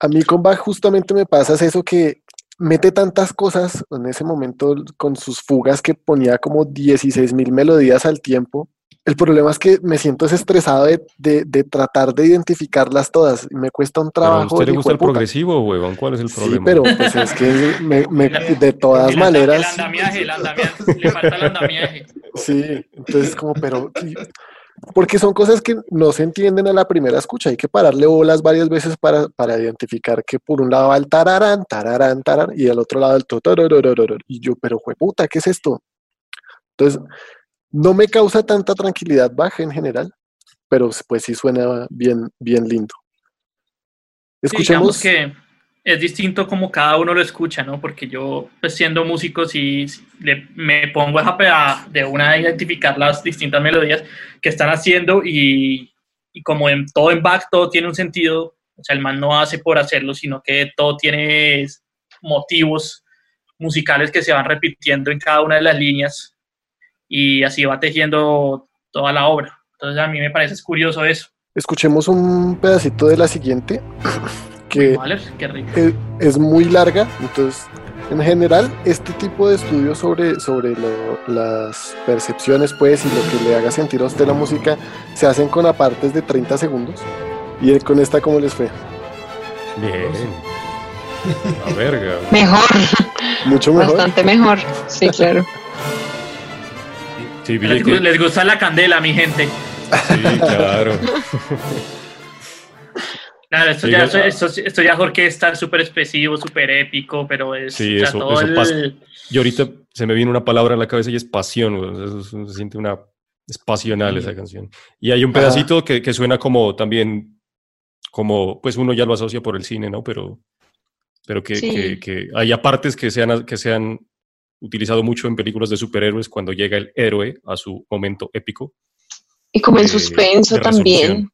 A mí con Bach justamente me pasa es eso que mete tantas cosas en ese momento con sus fugas que ponía como 16 mil melodías al tiempo. El problema es que me siento es estresado de, de- de tratar de identificarlas todas y me cuesta un Pero a trabajo. usted le gusta el hijueputa. progresivo, huevón. ¿Cuál es el Sí, problema? pero (laughs) pues es que me- me- de todas El maneras, El andamiaje, el andamiaje, le falta el andamiaje. sí, entonces como, pero porque son cosas que no se entienden a la primera escucha. Hay que pararle bolas varias veces para, para identificar que por un lado va el tararán, tararán, tararán, y al otro lado el totororororor. Y yo, pero jueputa, ¿qué es esto? Entonces, no me causa tanta tranquilidad baja en general, pero pues sí suena bien, bien lindo. Escuchemos. que es distinto como cada uno lo escucha, ¿no? Porque yo, pues siendo músico, sí, me pongo a, de una a identificar las distintas melodías que están haciendo y, y, como en todo en back todo tiene un sentido, o sea, el man no hace por hacerlo, sino que todo tiene motivos musicales que se van repitiendo en cada una de las líneas y así va tejiendo toda la obra. Entonces a mí me parece curioso eso. Escuchemos un pedacito de la siguiente, (laughs) que es, muy larga, entonces en general este tipo de estudios sobre, sobre las percepciones pues y lo que le haga sentir a usted la música se hacen con apartes de 30 segundos. ¿Y con esta cómo les fue? Bien. La verga. Mejor. Mucho mejor. Bastante mejor, sí, claro. les, gusta la candela, mi gente. Sí, claro. (laughs) Claro, esto, ya, esto, esto, ya es súper expresivo, súper épico, pero es. Sí, eso, pasa. Y ahorita se me viene una palabra en la cabeza y es pasión, se siente una. Es pasional esa canción. Y hay un pedacito que, que, suena como también. Como, pues uno ya lo asocia por el cine, ¿no? Pero, pero que, que, que hay apartes que se, han, que se han utilizado mucho en películas de superhéroes cuando llega el héroe a su momento épico. Y como en suspenso también.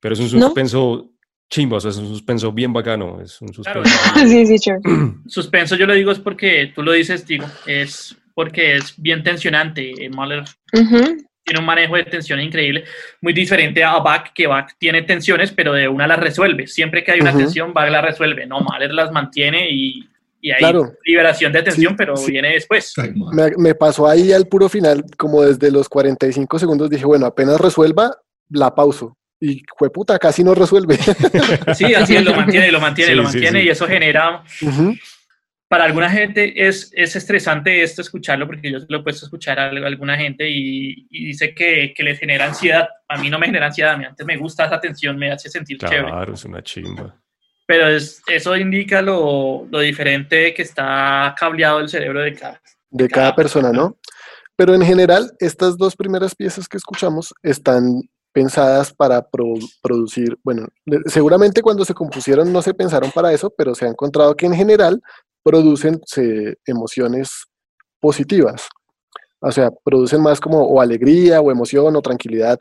Pero es un suspenso chimbo, o sea, es un suspenso bien bacano. Es un suspenso. (laughs) sí, sí, sure. (clears throat) suspenso yo lo digo es porque tú lo dices, digo, es porque es bien tensionante. Eh, Mahler tiene un manejo de tensión increíble, muy diferente a Bach, que Bach tiene tensiones, pero de una las resuelve. Siempre que hay una tensión, Bach la resuelve. No, Mahler las mantiene y, y hay liberación de tensión, pero viene después. Me, me, pasó ahí al puro final, como desde los 45 segundos, dije, bueno, apenas resuelva, la pauso y puta, casi no resuelve. (laughs) Sí, así es, lo mantiene, lo mantiene, lo mantiene y eso genera... Para alguna gente es, es estresante esto escucharlo porque yo lo he puesto a escuchar a alguna gente y, dice que, que, les genera ansiedad. A mí no me genera ansiedad, a mí antes me gusta esa tensión, me hace sentir chévere. Claro, es una chimba. Pero es, eso indica lo, lo, diferente que está cableado el cerebro de cada, de, cada persona, ¿no? Pero en general, estas dos primeras piezas que escuchamos están pensadas para producir, bueno, seguramente cuando se compusieron no se pensaron para eso, pero se ha encontrado que en general producen emociones positivas. O sea, producen más como o alegría o emoción o tranquilidad,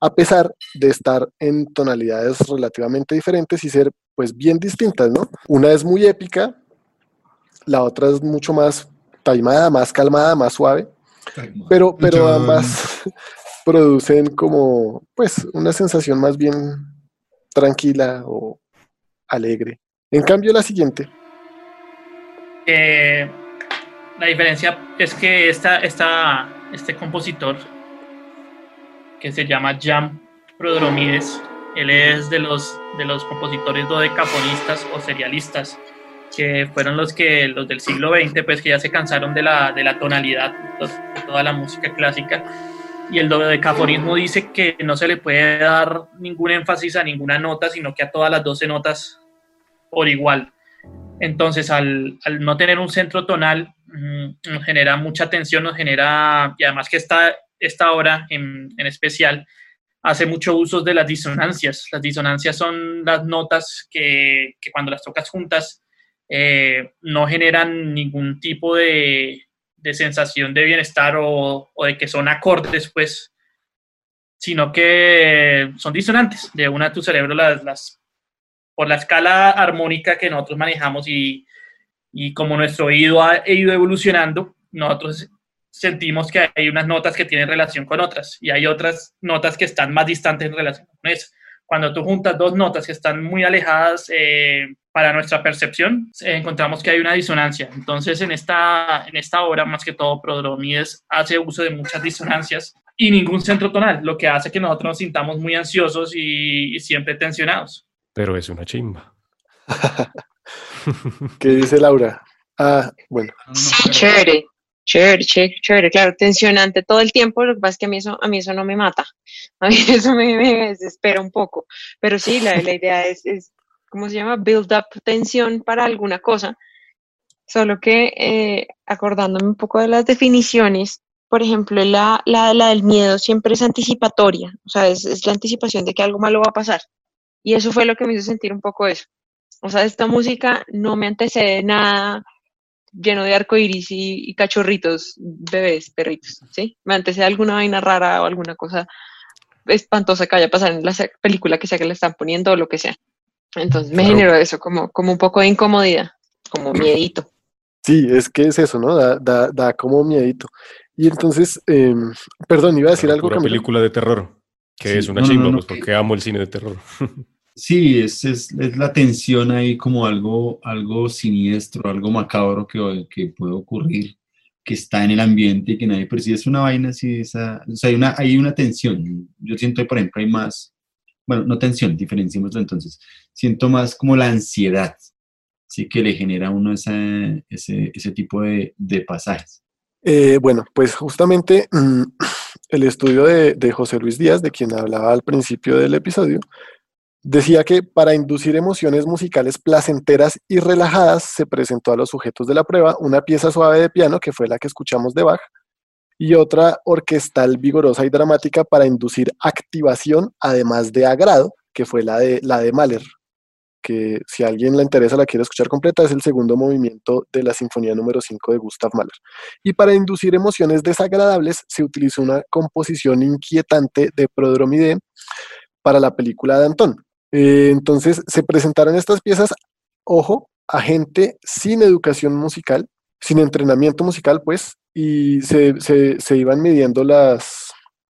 a pesar de estar en tonalidades relativamente diferentes y ser pues bien distintas, ¿no? Una es muy épica, la otra es mucho más taimada, más calmada, más suave, pero, pero ambas, (laughs) producen como, pues, una sensación más bien tranquila o alegre. En cambio, la siguiente. Eh, la diferencia es que esta, esta, este compositor, que se llama Jan Prodromides, él es de los, de los compositores dodecafonistas o serialistas, que fueron los que los del siglo XX, pues que ya se cansaron de la, de la tonalidad de toda la música clásica y el dodecafonismo dice que no se le puede dar ningún énfasis a ninguna nota, sino que a todas las 12 notas por igual. Entonces, al, no tener un centro tonal, mm, nos genera mucha tensión, nos genera, y además que esta, esta obra en, especial hace mucho uso de las disonancias. Las disonancias son las notas que, cuando las tocas juntas eh, no generan ningún tipo de, de sensación de bienestar o, de que son acordes, pues, sino que son disonantes. De una tu cerebro las, las por la escala armónica que nosotros manejamos y, y como nuestro oído ha ido evolucionando, nosotros sentimos que hay unas notas que tienen relación con otras y hay otras notas que están más distantes en relación con esas. Cuando tú juntas dos notas que están muy alejadas eh, para nuestra percepción, eh, encontramos que hay una disonancia. Entonces, en esta, en esta obra, más que todo, Prodromides hace uso de muchas disonancias y ningún centro tonal, lo que hace que nosotros nos sintamos muy ansiosos y, siempre tensionados. Pero es una chimba. (laughs) ¿Qué dice Laura? Ah, bueno. Sí, chévere. Chévere, chévere, claro, tensionante todo el tiempo, lo que pasa es que a mí eso, a mí eso no me mata, (laughs) a mí eso me, me desespera un poco, pero sí, la, la idea es, es, ¿cómo se llama? Build up tensión para alguna cosa, solo que eh, acordándome un poco de las definiciones, por ejemplo, la, la, la del miedo siempre es anticipatoria, o sea, es, es la anticipación de que algo malo va a pasar, y eso fue lo que me hizo sentir un poco eso. O sea, esta música no me antecede nada lleno de arcoiris y, y cachorritos, bebés, perritos, ¿sí? Me antecede alguna vaina rara o alguna cosa espantosa que vaya a pasar en la película que sea que le están poniendo o lo que sea. Entonces me Claro. generó eso, como, como un poco de incomodidad, como miedito. Sí, es que es eso, ¿no? Da, da, da como miedito. Y entonces, em, perdón, iba a decir Claro, algo, Camilo. película de terror, que Sí, es una no, no, chimba, no, no, pues que- porque amo el cine de terror. (laughs) Sí, es, es, es la tensión ahí como algo, algo siniestro, algo macabro que, que puede ocurrir, que está en el ambiente y que nadie percibe. Es una vaina así, esa, o sea, hay una, hay una tensión. Yo siento por ejemplo, hay más, bueno, no tensión, diferenciémoslo entonces. Siento más como la ansiedad, sí que le genera a uno ese, ese tipo de, de pasajes. Eh, bueno, pues justamente mm, el estudio de, de José Luis Díaz, de quien hablaba al principio del episodio, decía que para inducir emociones musicales placenteras y relajadas se presentó a los sujetos de la prueba una pieza suave de piano, que fue la que escuchamos de Bach, y otra orquestal vigorosa y dramática para inducir activación, además de agrado, que fue la de, la de Mahler, que si a alguien le interesa la quiere escuchar completa, es el segundo movimiento de la Sinfonía número 5 de Gustav Mahler. Y para inducir emociones desagradables se utilizó una composición inquietante de Prodromide para la película de Antón. Eh, entonces se presentaron estas piezas, ojo, a gente sin educación musical, sin entrenamiento musical, pues, y se, se- iban midiendo las,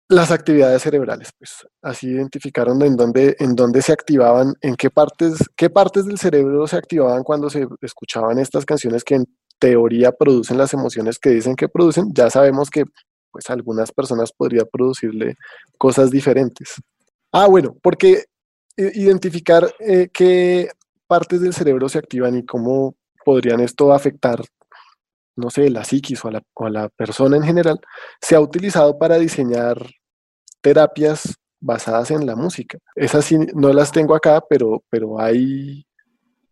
las actividades cerebrales, pues así identificaron en dónde, en dónde se activaban, en qué partes, qué partes del cerebro se activaban cuando se escuchaban estas canciones que en teoría producen las emociones que dicen que producen. Ya sabemos que pues algunas personas podría producirle cosas diferentes. Ah, bueno, porque identificar eh, qué partes del cerebro se activan y cómo podrían esto afectar, no sé, la psiquis o a la, o a la persona en general, se ha utilizado para diseñar terapias basadas en la música. Esas sí no las tengo acá, pero, pero hay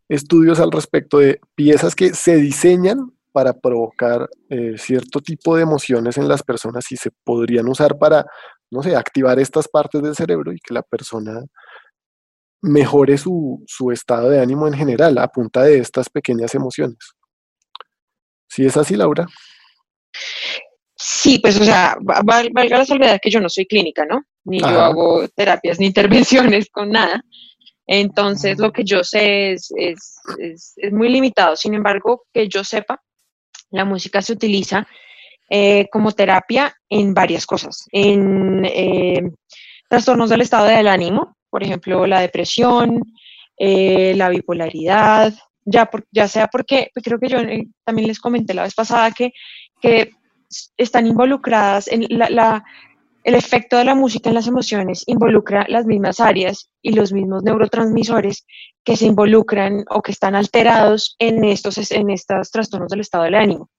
estudios al respecto de piezas que se diseñan para provocar eh, cierto tipo de emociones en las personas y se podrían usar para, no sé, activar estas partes del cerebro y que la persona mejore su, su estado de ánimo en general a punta de estas pequeñas emociones. Si es así, Laura. Sí, pues, o sea, va- val- valga la salvedad que yo no soy clínica, ¿no? Ni yo hago terapias ni intervenciones con nada. Entonces, lo que yo sé es, es, es, es muy limitado. Sin embargo, que yo sepa, la música se utiliza eh, como terapia en varias cosas. En eh, trastornos del estado del ánimo, por ejemplo, la depresión, eh, la bipolaridad, ya, por- ya sea porque, pues creo que yo eh, también les comenté la vez pasada que, que están involucradas en la, la- el efecto de la música en las emociones involucra las mismas áreas y los mismos neurotransmisores que se involucran o que están alterados en estos, en estos trastornos del estado del ánimo.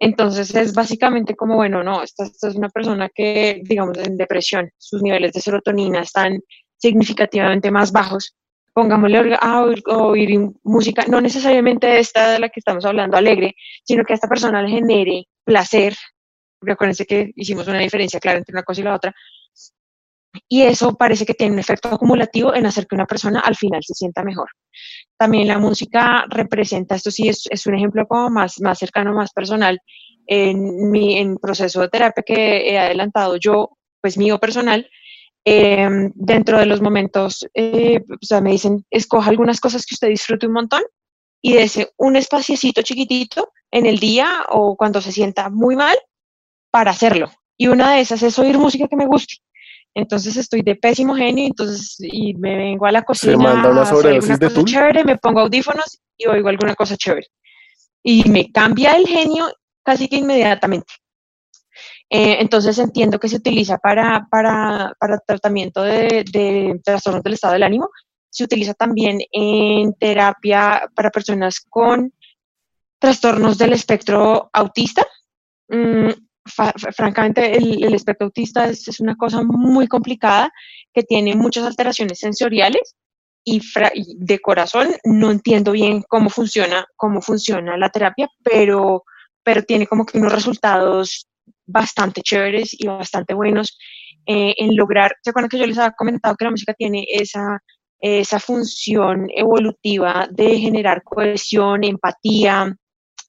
Entonces es básicamente como, bueno, no, esta, esta es una persona que, digamos, en depresión, sus niveles de serotonina están significativamente más bajos. Pongámosle a oír, música, no necesariamente esta de la que estamos hablando alegre, sino que a esta persona le genere placer. Recuérdense que hicimos una diferencia clara entre una cosa y la otra. Y eso parece que tiene un efecto acumulativo en hacer que una persona al final se sienta mejor. También la música representa, esto sí es, un ejemplo como más, más cercano, más personal, en mi en proceso de terapia que he adelantado yo, pues mío personal, eh, dentro de los momentos, eh, o sea, me dicen, escoja algunas cosas que usted disfrute un montón y dese un espaciecito chiquitito en el día o cuando se sienta muy mal para hacerlo. Y una de esas es oír música que me guste. Entonces estoy de pésimo genio, entonces y me vengo a la cocina manda una sobredosis de chévere, me pongo audífonos y oigo alguna cosa chévere. Y me cambia el genio casi que inmediatamente. Eh, entonces entiendo que se utiliza para, para, para tratamiento de, de trastornos del estado del ánimo. Se utiliza también en terapia para personas con trastornos del espectro autista. mm, francamente, el, el espectro autista es, es, una cosa muy complicada que tiene muchas alteraciones sensoriales y, de corazón no entiendo bien cómo funciona, cómo funciona la terapia, pero, pero tiene como que unos resultados bastante chéveres y bastante buenos eh, en lograr, ¿se acuerdan que yo les había comentado que la música tiene esa, esa función evolutiva de generar cohesión, empatía,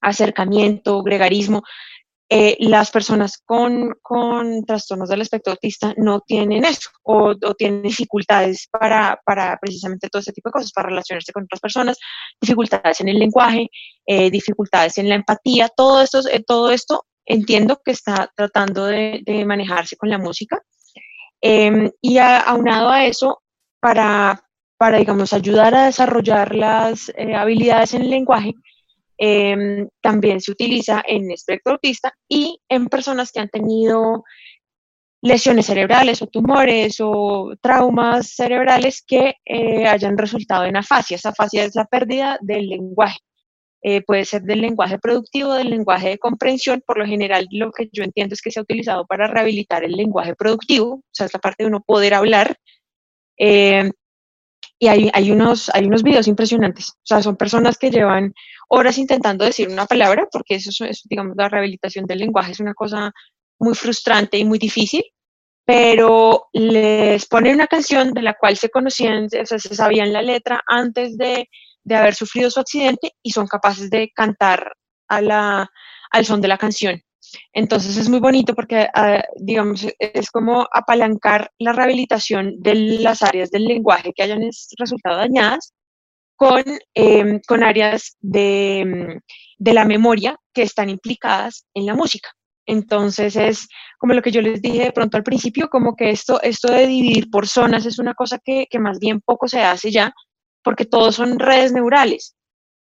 acercamiento, gregarismo? Eh, las personas con, con, trastornos del espectro autista no tienen eso o, tienen dificultades para, para, precisamente todo ese tipo de cosas, para relacionarse con otras personas, dificultades en el lenguaje, eh, dificultades en la empatía, todo esto, eh, todo esto entiendo que está tratando de, de manejarse con la música. Em, y aunado a eso, para, para, digamos, ayudar a desarrollar las habilidades en el lenguaje, Em, también se utiliza en espectro autista y en personas que han tenido lesiones cerebrales o tumores o traumas cerebrales que eh, hayan resultado en afasia. Esa afasia es la pérdida del lenguaje. Eh, puede ser del lenguaje productivo, del lenguaje de comprensión. Por lo general, lo que yo entiendo es que se ha utilizado para rehabilitar el lenguaje productivo, o sea, es la parte de uno poder hablar. Eh, y hay, hay, unos, hay unos videos impresionantes. O sea, son personas que llevan horas intentando decir una palabra, porque eso, es, digamos, la rehabilitación del lenguaje es una cosa muy frustrante y muy difícil, pero les ponen una canción de la cual se conocían, o sea, se sabían la letra antes de, de haber sufrido su accidente y son capaces de cantar a la, al son de la canción. Entonces es muy bonito porque, ah, digamos, es como apalancar la rehabilitación de las áreas del lenguaje que hayan resultado dañadas con, em, con áreas de, de la memoria que están implicadas en la música. Entonces es como lo que yo les dije de pronto al principio, como que esto, esto de dividir por zonas es una cosa que, que más bien poco se hace ya, porque todos son redes neurales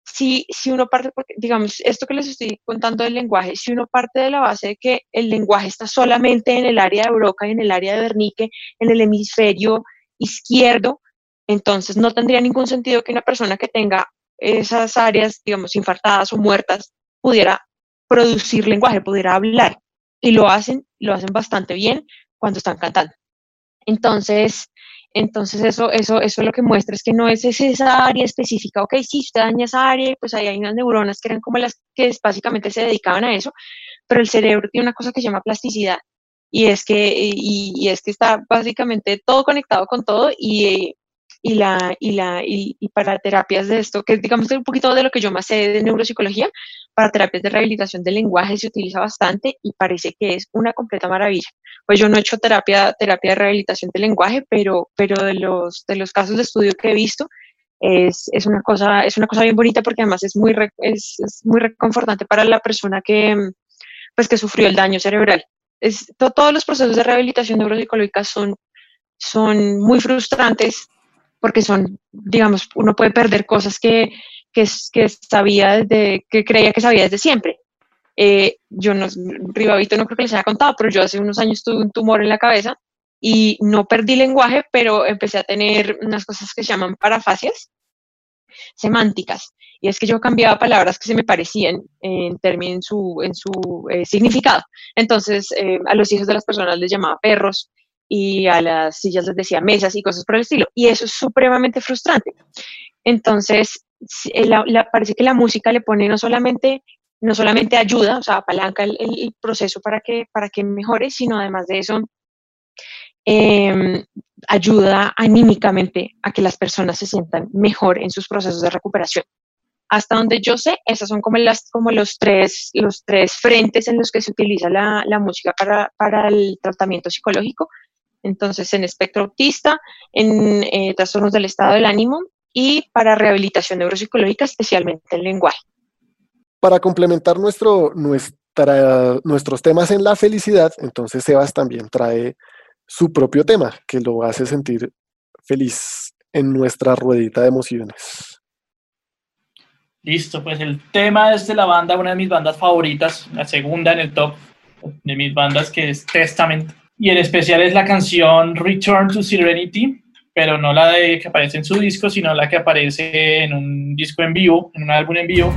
si, si uno parte, porque, digamos, esto que les estoy contando del lenguaje, si uno parte de la base de que el lenguaje está solamente en el área de Broca en el área de Wernicke, en el hemisferio izquierdo, entonces no tendría ningún sentido que una persona que tenga esas áreas, digamos, infartadas o muertas, pudiera producir lenguaje, pudiera hablar. Y lo hacen, lo hacen bastante bien cuando están cantando. Entonces, entonces eso, eso, eso lo que muestra es que no es esa área específica, ok, si usted daña esa área, pues ahí hay unas neuronas que eran como las que básicamente se dedicaban a eso, pero el cerebro tiene una cosa que se llama plasticidad. Y es que, y, es que está básicamente todo conectado con todo y, y, la, y, la, y, para terapias de esto, que digamos un poquito de lo que yo más sé de neuropsicología, para terapias de rehabilitación del lenguaje se utiliza bastante y parece que es una completa maravilla. Pues yo no he hecho terapia, terapia de rehabilitación del lenguaje, pero, pero de, los, de los casos de estudio que he visto, es, es, una cosa, es una cosa bien bonita porque además es muy, es, es, muy reconfortante para la persona que, pues, que sufrió el daño cerebral. Es, todos los procesos de rehabilitación neuropsicológica son, son muy frustrantes porque son, digamos, uno puede perder cosas que, que, que sabía desde, que creía que sabía desde siempre. Eh, yo no, Ribavito no creo que les haya contado, pero yo hace unos años tuve un tumor en la cabeza y no perdí lenguaje, pero empecé a tener unas cosas que se llaman parafasias semánticas. Y es que yo cambiaba palabras que se me parecían en en su, en su eh, significado. Entonces, eh, a los hijos de las personas les llamaba perros y a las sillas les decía mesas y cosas por el estilo. Y eso es supremamente frustrante. Entonces, eh, parece que la música le pone no solamente, no solamente ayuda, o sea, apalanca el, proceso para que, para que mejore, sino además de eso, em, ayuda anímicamente a que las personas se sientan mejor en sus procesos de recuperación. Hasta donde yo sé, esos son como, las, como los, tres, los tres frentes en los que se utiliza la, la música para, para, el tratamiento psicológico. Entonces, en espectro autista, en eh, trastornos del estado del ánimo y para rehabilitación neuropsicológica, especialmente el lenguaje. Para complementar nuestro, nuestra, nuestros temas en la felicidad, entonces Sebas también trae su propio tema, que lo hace sentir feliz en nuestra ruedita de emociones. Listo, pues el tema es de la banda, una de mis bandas favoritas, la segunda en el top de mis bandas, que es Testament. Y en especial es la canción Return to Serenity, pero no la de que aparece en su disco, sino la que aparece en un disco en vivo, en un álbum en vivo.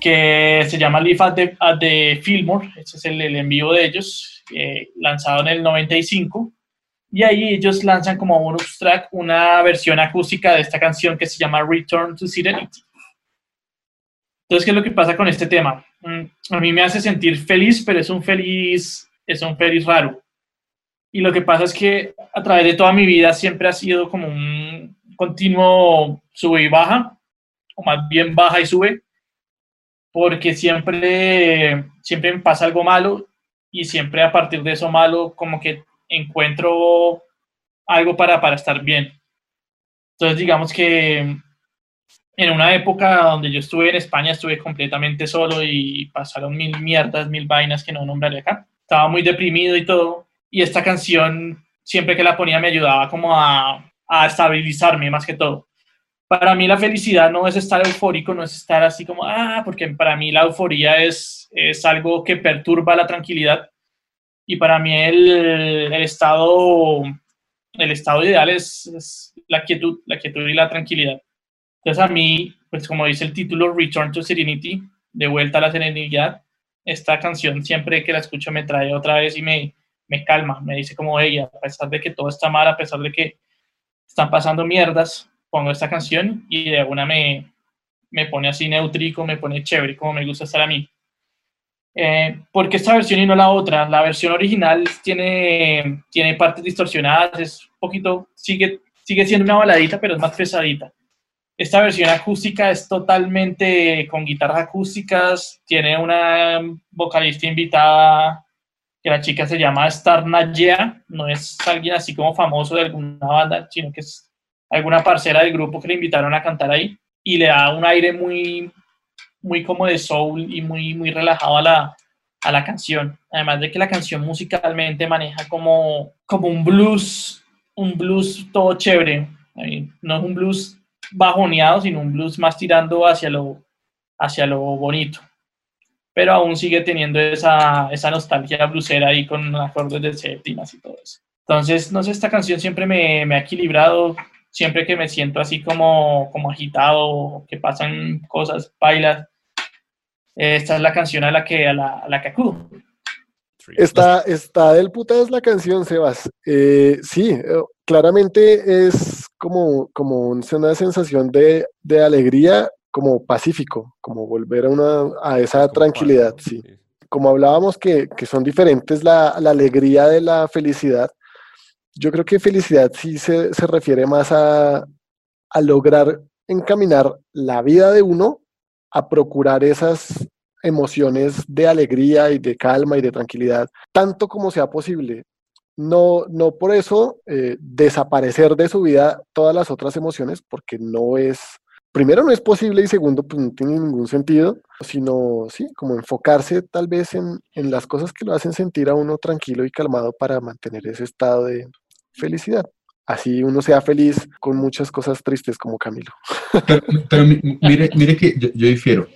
que se llama Live at the, at the Fillmore, ese es el, el envío de ellos, eh, lanzado en el 95, y ahí ellos lanzan como bonus track una versión acústica de esta canción que se llama Return to Serenity. Entonces, ¿qué es lo que pasa con este tema? Mm, A mí me hace sentir feliz, pero es un feliz, es un feliz raro. Y lo que pasa es que a través de toda mi vida siempre ha sido como un continuo sube y baja, o más bien baja y sube, porque siempre, siempre me pasa algo malo y siempre a partir de eso malo como que encuentro algo para, para estar bien. Entonces digamos que en una época donde yo estuve en España estuve completamente solo y pasaron mil mierdas, mil vainas que no nombraré acá. Estaba muy deprimido y todo. Y esta canción, siempre que la ponía, me ayudaba como a, a estabilizarme más que todo. Para mí la felicidad no es estar eufórico, no es estar así como, ah, porque para mí la euforía es, es algo que perturba la tranquilidad. Y para mí el, el estado, el estado ideal es, es la quietud, la quietud y la tranquilidad. Entonces a mí, pues como dice el título, Return to Serenity, de vuelta a la serenidad, esta canción siempre que la escucho me trae otra vez y me, me calma, me dice como ella, a pesar de que todo está mal, a pesar de que están pasando mierdas, pongo esta canción y de una me, me pone así neutríco, me pone chévere, como me gusta estar a mí. Eh, ¿Por qué esta versión y no la otra? La versión original tiene, tiene partes distorsionadas, es un poquito, sigue, sigue siendo una baladita, pero es más pesadita. Esta versión acústica es totalmente con guitarras acústicas, tiene una vocalista invitada que la chica se llama Star Najea, no es alguien así como famoso de alguna banda, sino que es alguna parcera del grupo que le invitaron a cantar ahí y le da un aire muy, muy como de soul y muy, muy relajado a la, a la canción. Además de que la canción musicalmente maneja como, como un blues, un blues todo chévere. No es un blues bajoneado, sino un blues más tirando hacia lo, hacia lo bonito. Pero aún sigue teniendo esa, esa nostalgia blusera ahí con acordes de séptimas y todo eso. Entonces, no sé, esta canción siempre me, me ha equilibrado, siempre que me siento así como, como agitado, que pasan cosas, bailas, eh, esta es la canción a la que, a la, a la que acudo. Está, está del puta es la canción, Sebas. Eh, sí, eh, claramente es como, como un- una sensación de, de alegría, como pacífico, como volver a, una, a esa tranquilidad, sí. Como hablábamos que, que son diferentes la, la alegría de la felicidad, yo creo que felicidad sí se, se refiere más a, a lograr encaminar la vida de uno a procurar esas emociones de alegría y de calma y de tranquilidad, tanto como sea posible. No, no por eso eh, desaparecer de su vida todas las otras emociones, porque no es, primero no es posible y segundo, pues no tiene ningún sentido, sino, sí, como enfocarse tal vez en, en las cosas que lo hacen sentir a uno tranquilo y calmado para mantener ese estado de felicidad. Así uno sea feliz con muchas cosas tristes como Camilo. Pero, pero mi- mire, mire que yo, yo difiero,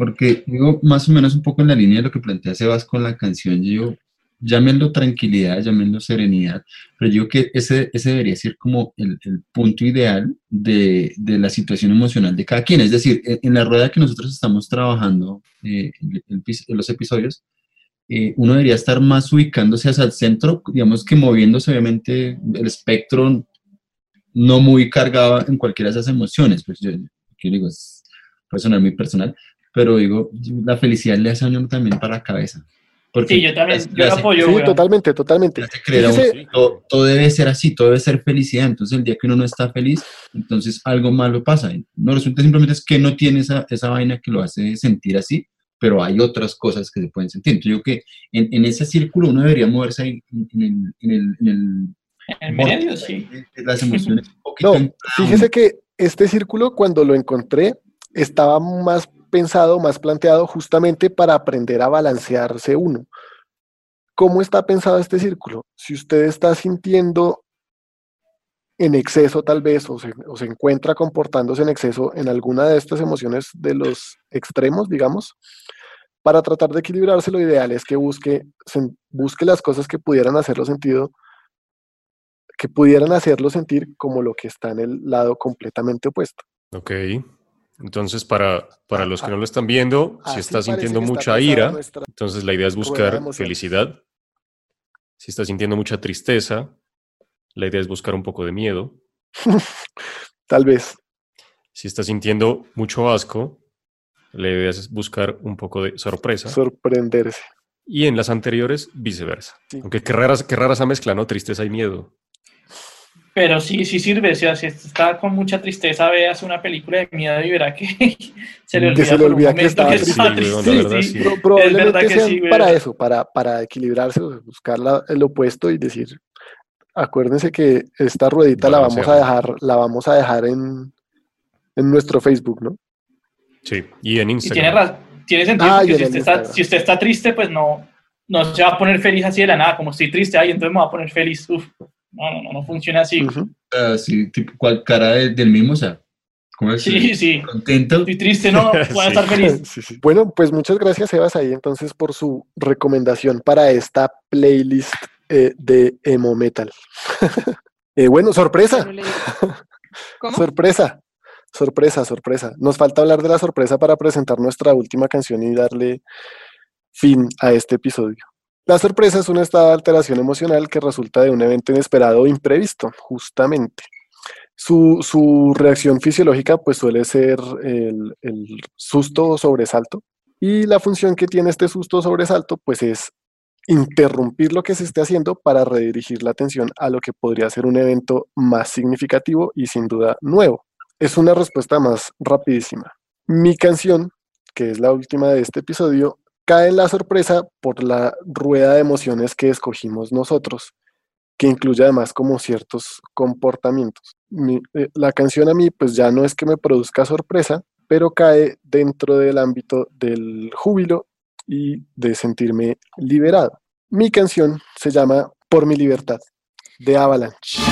porque digo más o menos un poco en la línea de lo que plantea Sebas con la canción, yo llámenlo tranquilidad, llámenlo serenidad, pero yo digo que ese, ese debería ser como el, el punto ideal de, de la situación emocional de cada quien. Es decir, en, en la rueda que nosotros estamos trabajando eh, pis- en los episodios, eh, uno debería estar más ubicándose hacia el centro, digamos que moviéndose obviamente el espectro no muy cargado en cualquiera de esas emociones. Pues yo, yo digo, es, puede sonar muy personal, pero digo, la felicidad le hace a uno también para la cabeza. Porque Sí, yo también, yo hace- apoyo, Sí, weón. totalmente, totalmente. que todo, todo debe ser así, todo debe ser felicidad. Entonces, el día que uno no está feliz, entonces algo malo pasa. No resulta simplemente es que no tiene esa, esa vaina que lo hace sentir así, pero hay otras cosas que se pueden sentir. Entonces, yo creo que en, en ese círculo uno debería moverse ahí en, en el, en el- en el En medio, sí. de las emociones un No, fíjese que este círculo, cuando lo encontré, estaba más pensado, más planteado justamente para aprender a balancearse uno. ¿Cómo está pensado este círculo? Si usted está sintiendo en exceso tal vez o se, encuentra comportándose en exceso en alguna de estas emociones de los extremos, digamos, para tratar de equilibrarse lo ideal es que busque, busque las cosas que pudieran hacerlo sentido, que pudieran hacerlo sentir como lo que está en el lado completamente opuesto. Ok. Entonces, para, para Ah, los que ah, no lo están viendo, si Así estás sintiendo está mucha ira, nuestra- entonces la idea es buscar felicidad. Si estás sintiendo mucha tristeza, la idea es buscar un poco de miedo. (laughs) Tal vez. Si estás sintiendo mucho asco, la idea es buscar un poco de sorpresa. Sorprenderse. Y en las anteriores, viceversa. Sí. Aunque qué rara, qué rara esa mezcla, ¿no? Tristeza y miedo. Pero sí, sí sirve. O sea, si está con mucha tristeza, veas una película de miedo y verá que (laughs) se le Que olvida, se le olvida que momento estaba (laughs) que triste. Sí, triste. verdad, sí. sí. Pro- probablemente que sean sí, para eso, para, para equilibrarse, buscar la- el opuesto y decir, acuérdense que esta ruedita la vamos a dejar, la vamos a dejar en, en nuestro Facebook, ¿no? Sí. Y en Y Instagram. tiene, ra- tiene sentido Ah, y en si usted, está, si usted está triste, pues no, no se va a poner feliz así de la nada. Como estoy triste, ay, entonces me voy a poner feliz. Uf, no, no, no, no funciona así. Ah, sí, tipo, ¿cuál cara de- del mismo? O sea, ¿cómo es? Sí, sí. Contento. Estoy triste, no, (laughs) voy a Sí. estar feliz. (laughs) Sí, sí. Bueno, pues muchas gracias, Sebas, ahí entonces por su recomendación para esta playlist eh, de emo metal. (laughs) Eh, bueno, sorpresa. ¿Cómo? sorpresa, sorpresa, sorpresa. Nos falta hablar de la sorpresa para presentar nuestra última canción y darle fin a este episodio. La sorpresa es un estado de alteración emocional que resulta de un evento inesperado o imprevisto, justamente. Su, su reacción fisiológica pues suele ser el, el susto o sobresalto y la función que tiene este susto o sobresalto pues es interrumpir lo que se esté haciendo para redirigir la atención a lo que podría ser un evento más significativo y sin duda nuevo. Es una respuesta más rapidísima. Mi canción, que es la última de este episodio, cae en la sorpresa por la rueda de emociones que escogimos nosotros, que incluye además como ciertos comportamientos. Mi- eh, la canción a mí pues ya no es que me produzca sorpresa, pero cae dentro del ámbito del júbilo y de sentirme liberado. Mi canción se llama Por mi libertad, de Avalanche.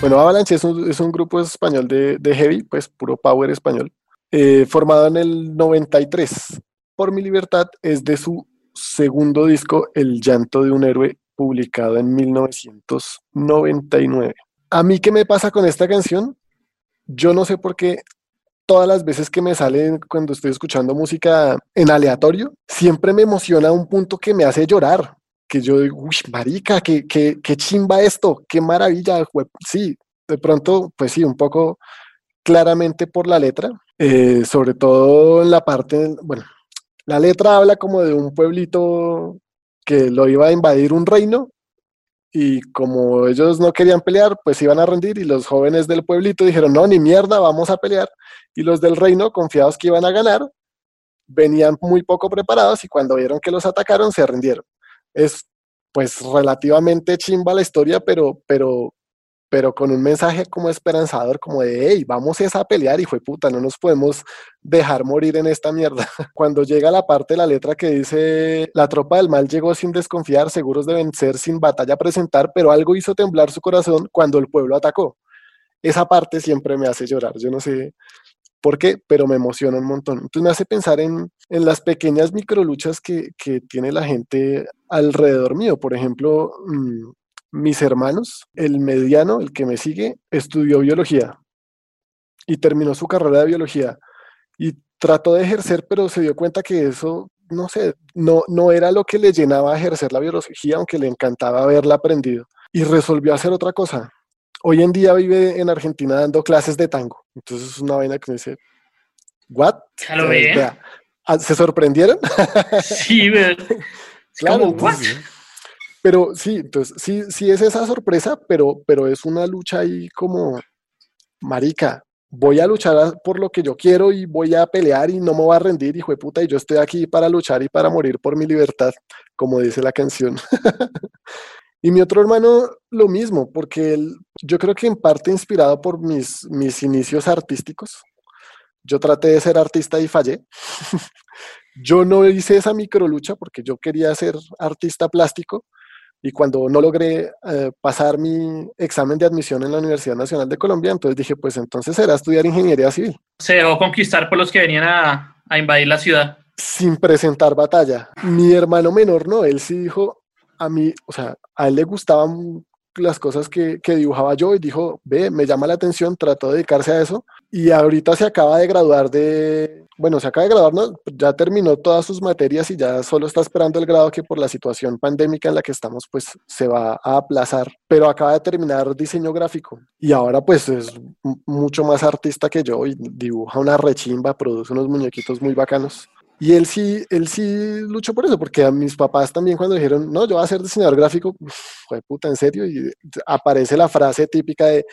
Bueno, Avalanche es un, grupo español de, de heavy, pues puro power español, eh, formado en el 93. Por mi libertad es de su segundo disco, El llanto de un héroe, publicado en 1999. A mí, ¿qué me pasa con esta canción? Yo no sé por qué todas las veces que me sale cuando estoy escuchando música en aleatorio, siempre me emociona a un punto que me hace llorar. Que yo digo, uy, marica, qué, qué, qué chimba esto, qué maravilla. jue-". Sí, de pronto, pues sí, un poco claramente por la letra, eh, sobre todo en la parte, bueno, la letra habla como de un pueblito que lo iba a invadir un reino y como ellos no querían pelear, pues iban a rendir y los jóvenes del pueblito dijeron, no, ni mierda, vamos a pelear. Y los del reino, confiados que iban a ganar, venían muy poco preparados y cuando vieron que los atacaron, se rindieron. Es pues relativamente chimba la historia, pero, pero, pero con un mensaje como esperanzador, como de, hey, vamos es a pelear, hijo de puta, no nos podemos dejar morir en esta mierda. (laughs) Cuando llega la parte de la letra que dice, la tropa del mal llegó sin desconfiar, seguros de vencer, sin batalla presentar, pero algo hizo temblar su corazón cuando el pueblo atacó. Esa parte siempre me hace llorar, yo no sé por qué, pero me emociona un montón. Entonces me hace pensar en, en las pequeñas microluchas que, que tiene la gente alrededor mío. Por ejemplo, mm, mis hermanos, el mediano, el que me sigue, estudió biología y terminó su carrera de biología y trató de ejercer, pero se dio cuenta que eso, no sé, no, no era lo que le llenaba ejercer la biología, aunque le encantaba haberla aprendido. Y resolvió hacer otra cosa. Hoy en día vive en Argentina dando clases de tango. Entonces es una vaina que me dice, ¿what? Ya lo ve. Vea, ah, ¿Se sorprendieron? (laughs) Sí, pero- (laughs) Claro, como, ¿what? entonces, Pero sí, entonces sí, sí es esa sorpresa, pero, pero es una lucha ahí como, marica, voy a luchar por lo que yo quiero y voy a pelear y no me voy a rendir, hijo de puta, y yo estoy aquí para luchar y para morir por mi libertad, como dice la canción. (laughs) Y mi otro hermano, lo mismo, porque él, yo creo que en parte inspirado por mis, mis inicios artísticos, yo traté de ser artista y fallé. (laughs) yo no hice esa microlucha porque yo quería ser artista plástico y cuando no logré eh, pasar mi examen de admisión en la Universidad Nacional de Colombia, entonces dije, pues entonces será estudiar ingeniería civil, Se dejó conquistar por los que venían a, a invadir la ciudad. sin presentar batalla. Mi hermano menor no, él sí dijo, a mí, o sea, a él le gustaban las cosas que, que, dibujaba yo y dijo, ve, me llama la atención, trató de dedicarse a eso y ahorita se acaba de graduar de, bueno, se acaba de graduar, ya terminó todas sus materias y ya solo está esperando el grado que por la situación pandémica en la que estamos, pues se va a aplazar, pero acaba de terminar diseño gráfico y ahora pues es mucho más artista que yo y dibuja una rechimba, produce unos muñequitos muy bacanos. Y él sí, él sí luchó por eso, porque a mis papás también cuando dijeron, no, yo voy a ser diseñador gráfico, fue puta, en serio, y aparece la frase típica de,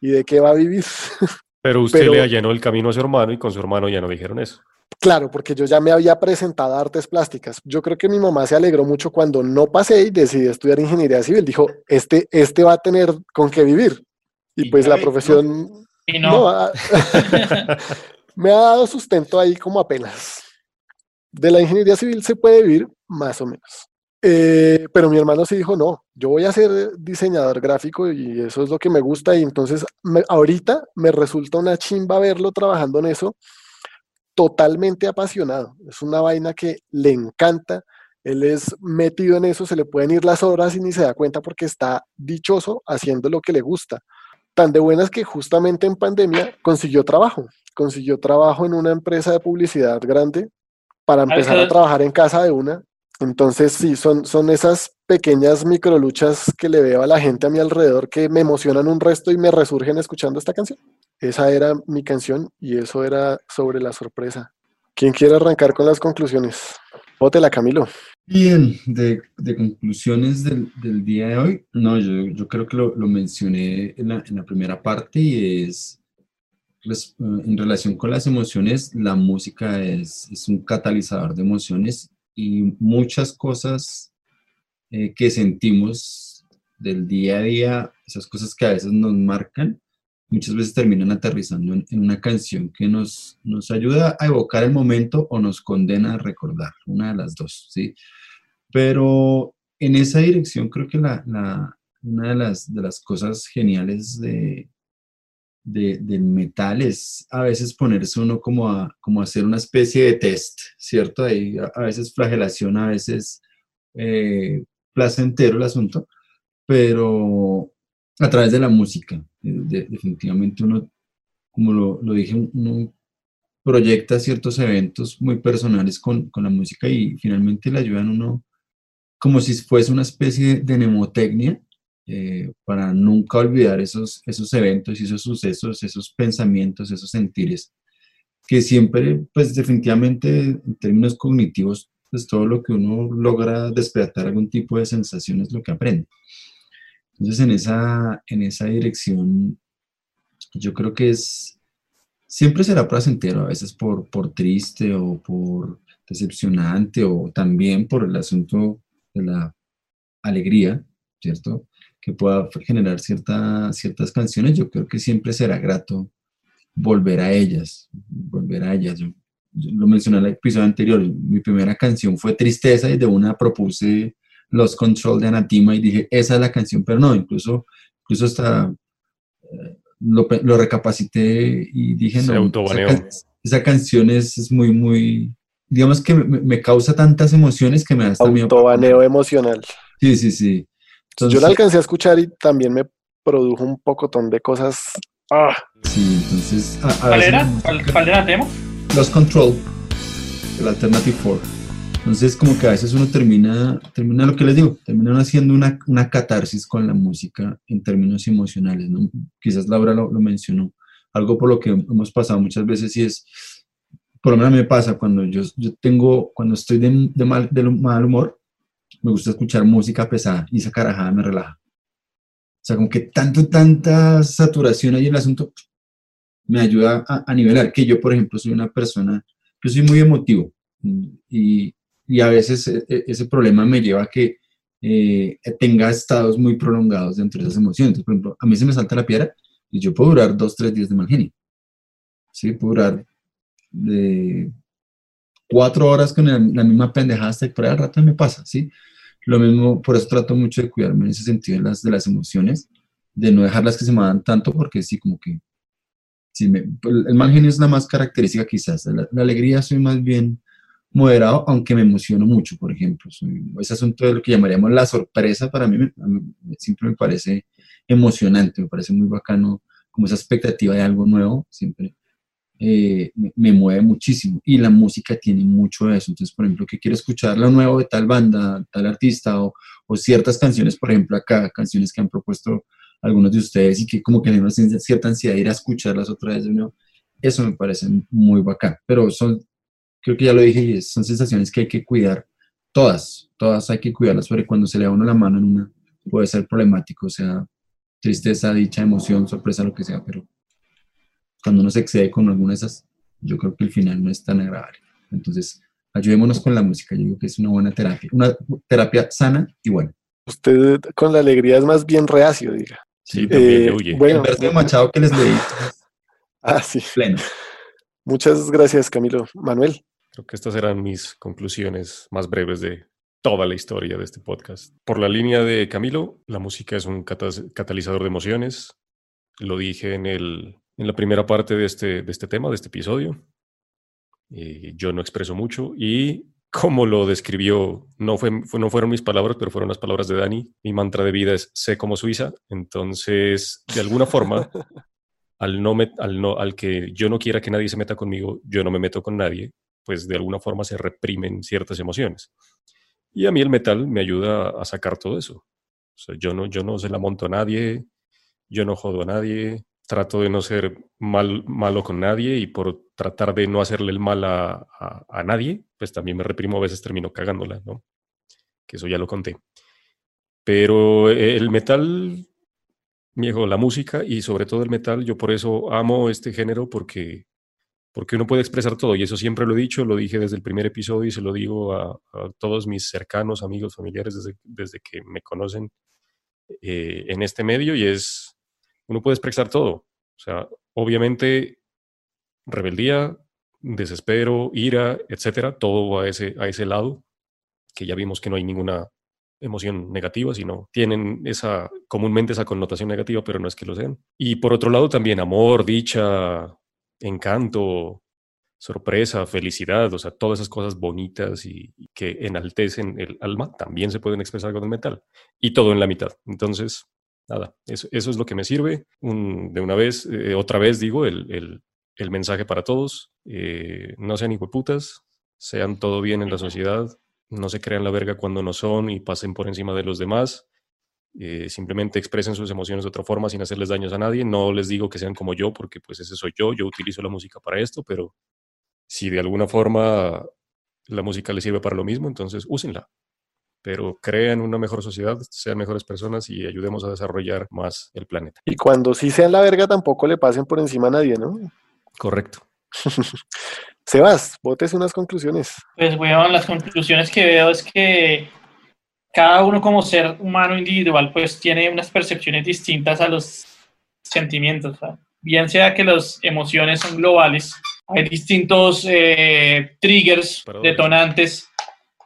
¿y de qué va a vivir? (laughs) Pero usted le allanó el camino a su hermano y con su hermano ya no dijeron eso. Claro, porque yo ya me había presentado a artes plásticas. Yo creo que mi mamá se alegró mucho cuando no pasé y decidí estudiar ingeniería civil. Dijo, este, este va a tener con qué vivir. Y, pues la profesión... Y no. (laughs) (laughs) me ha dado sustento ahí como apenas de la ingeniería civil se puede vivir más o menos. Eh, pero mi hermano sí dijo, no, yo voy a ser diseñador gráfico y eso es lo que me gusta y entonces ahorita me resulta una chimba verlo trabajando en eso, totalmente apasionado. Es una vaina que le encanta, él es metido en eso, se le pueden ir las horas y ni se da cuenta porque está dichoso haciendo lo que le gusta. Tan de buenas que justamente en pandemia consiguió trabajo, consiguió trabajo en una empresa de publicidad grande para empezar a trabajar en casa de una. Entonces, sí, son, son esas pequeñas microluchas que le veo a la gente a mi alrededor que me emocionan un resto y me resurgen escuchando esta canción. Esa era mi canción y eso era sobre la sorpresa. ¿Quién quiere arrancar con las conclusiones? Pótela, Camilo. Bien, de, de conclusiones del, del, día de hoy, no, yo, yo creo que lo, lo mencioné en la, en la, primera parte y es en relación con las emociones, la música es, es un catalizador de emociones y muchas cosas eh, que sentimos del día a día, esas cosas que a veces nos marcan, muchas veces terminan aterrizando en, una canción que nos, nos ayuda a evocar el momento o nos condena a recordar, una de las dos, ¿sí? Pero en esa dirección creo que la, la, una de las, de las cosas geniales de, de, del metal es a veces ponerse uno como a, como hacer una especie de test, ¿cierto? Ahí a, veces flagelación, a veces eh, placentero el asunto, pero a través de la música. definitivamente uno, como lo, lo, dije, uno proyecta ciertos eventos muy personales con, con la música y finalmente le ayudan uno como si fuese una especie de mnemotecnia eh, para nunca olvidar esos, esos eventos y esos sucesos, esos pensamientos, esos sentires, que siempre, pues definitivamente en términos cognitivos, pues todo lo que uno logra despertar algún tipo de sensación es lo que aprende. Entonces en esa, en esa dirección, yo creo que es, siempre será placentero, a veces por, por triste o por decepcionante o también por el asunto de la alegría, ¿cierto? Que pueda generar cierta, ciertas canciones, yo creo que siempre será grato volver a ellas, volver a ellas. Yo, lo mencioné en el episodio anterior, mi primera canción fue Tristeza y de una propuse Los Control de Anatima y dije, esa es la canción, pero no, incluso, incluso hasta eh, lo, lo, recapacité y dije, no, esa, esa, canción es, es, muy, muy, digamos que me, me, causa tantas emociones que me da hasta Autobaneo emocional. Sí, sí, sí yo la alcancé a escuchar y también me produjo un pocotón de cosas. ¡Ah! Sí, entonces. ¿Cuál, era? ¿Cuál, era el tema? Los Control, el Alternative 4. Entonces, como que a veces uno termina, termina lo que les digo, termina haciendo una, una catarsis con la música en términos emocionales, ¿no? Quizás Laura lo, lo mencionó. Algo por lo que hemos pasado muchas veces y es, por lo menos me pasa cuando yo, yo tengo, cuando estoy de, de, mal, de mal humor, me gusta escuchar música pesada y esa carajada me relaja. O sea, como que tanto, tanta saturación ahí en el asunto me ayuda a, nivelar, que yo, por ejemplo, soy una persona, yo soy muy emotivo y, y a veces e, e, ese problema me lleva a que eh, tenga estados muy prolongados dentro de esas emociones. por ejemplo, a mí se me salta la piedra y yo puedo durar dos, tres días de mal genio. Sí, puedo durar de cuatro horas con la, misma pendejada hasta que por ahí al rato me pasa, ¿sí? Lo mismo, por eso trato mucho de cuidarme en ese sentido de las, de las emociones, de no dejarlas que se me dan tanto, porque sí, como que me, el mal genio es la más característica quizás. La, alegría soy más bien moderado, aunque me emociono mucho, por ejemplo. Soy- ese asunto de lo que llamaríamos la sorpresa, para mí, mí siempre me parece emocionante, me parece muy bacano, como esa expectativa de algo nuevo, siempre eh, me, me mueve muchísimo. Y la música tiene mucho de eso. Entonces, por ejemplo, que quiero escuchar lo nuevo de tal banda, tal artista, o, ciertas canciones, por ejemplo, acá, canciones que han propuesto algunos de ustedes y que como que tengo una cierta ansiedad de ir a escucharlas otra vez de nuevo. Eso me parece muy bacán. Pero son creo que ya lo dije, son sensaciones que hay que cuidar todas, todas hay que cuidarlas, sobre cuando se le da uno la mano en una, puede ser problemático, o sea, tristeza, dicha, emoción, sorpresa, lo que sea, pero cuando uno se excede con alguna de esas, yo creo que el final no es tan agradable. Entonces, ayudémonos con la música, yo digo que es una buena terapia, una terapia sana y buena. Usted con la alegría es más bien reacio, diga. Sí, también Eh, huye. bueno, el verso de Machado que les leí, (laughs) ah, sí. pleno. Muchas gracias, Camilo. Manuel, Creo que estas eran mis conclusiones más breves de toda la historia de este podcast. Por la línea de Camilo, la música es un catalizador de emociones. Lo dije en, el, en la primera parte de este, de este tema, de este episodio. Eh, yo no expreso mucho y como lo describió, no, fue, fue- no fueron mis palabras, pero fueron las palabras de Dani. Mi mantra de vida es sé como Suiza. Entonces, de alguna forma, (laughs) al, no met- al, no, al que yo no quiera que nadie se meta conmigo, yo no me meto con nadie, pues de alguna forma se reprimen ciertas emociones. Y a mí el metal me ayuda a sacar todo eso. O sea, yo no, yo no se la monto a nadie, yo no jodo a nadie, trato de no ser mal, malo con nadie y por tratar de no hacerle el mal a, a- a nadie, pues también me reprimo, a veces termino cagándola, ¿no? Que eso ya lo conté. Pero el metal, viejo, la música y sobre todo el metal, yo por eso amo este género porque porque uno puede expresar todo, y eso siempre lo he dicho, lo dije desde el primer episodio y se lo digo a, a todos mis cercanos, amigos, familiares, desde, desde que me conocen eh, en este medio, y es, uno puede expresar todo. O sea, obviamente, rebeldía, desespero, ira, etcétera, todo a ese, a ese lado, que ya vimos que no hay ninguna emoción negativa, sino tienen esa, comúnmente esa connotación negativa, pero no es que lo sean. Y por otro lado también amor, dicha, encanto, sorpresa, felicidad, o sea, todas esas cosas bonitas y, y que enaltecen el alma, también se pueden expresar con el metal. Y todo en la mitad. Entonces, nada, eso, es lo que me sirve. De una vez, eh, otra vez digo, el, mensaje para todos, eh, no sean hijueputas, sean todo bien en la sociedad, no se crean la verga cuando no son y pasen por encima de los demás. eh, simplemente expresen sus emociones de otra forma sin hacerles daños a nadie. No les digo que sean como yo, porque pues ese soy yo, yo utilizo la música para esto, pero si de alguna forma la música les sirve para lo mismo, entonces úsenla. Pero crean una mejor sociedad, sean mejores personas y ayudemos a desarrollar más el planeta. y cuando sí sean la verga tampoco le pasen por encima a nadie, ¿no? Correcto. (laughs) Sebas, botes unas conclusiones. Pues bueno, las conclusiones que veo es que cada uno como ser humano individual pues tiene unas percepciones distintas a los sentimientos. Bien sea que las emociones son globales, hay distintos eh, triggers, detonantes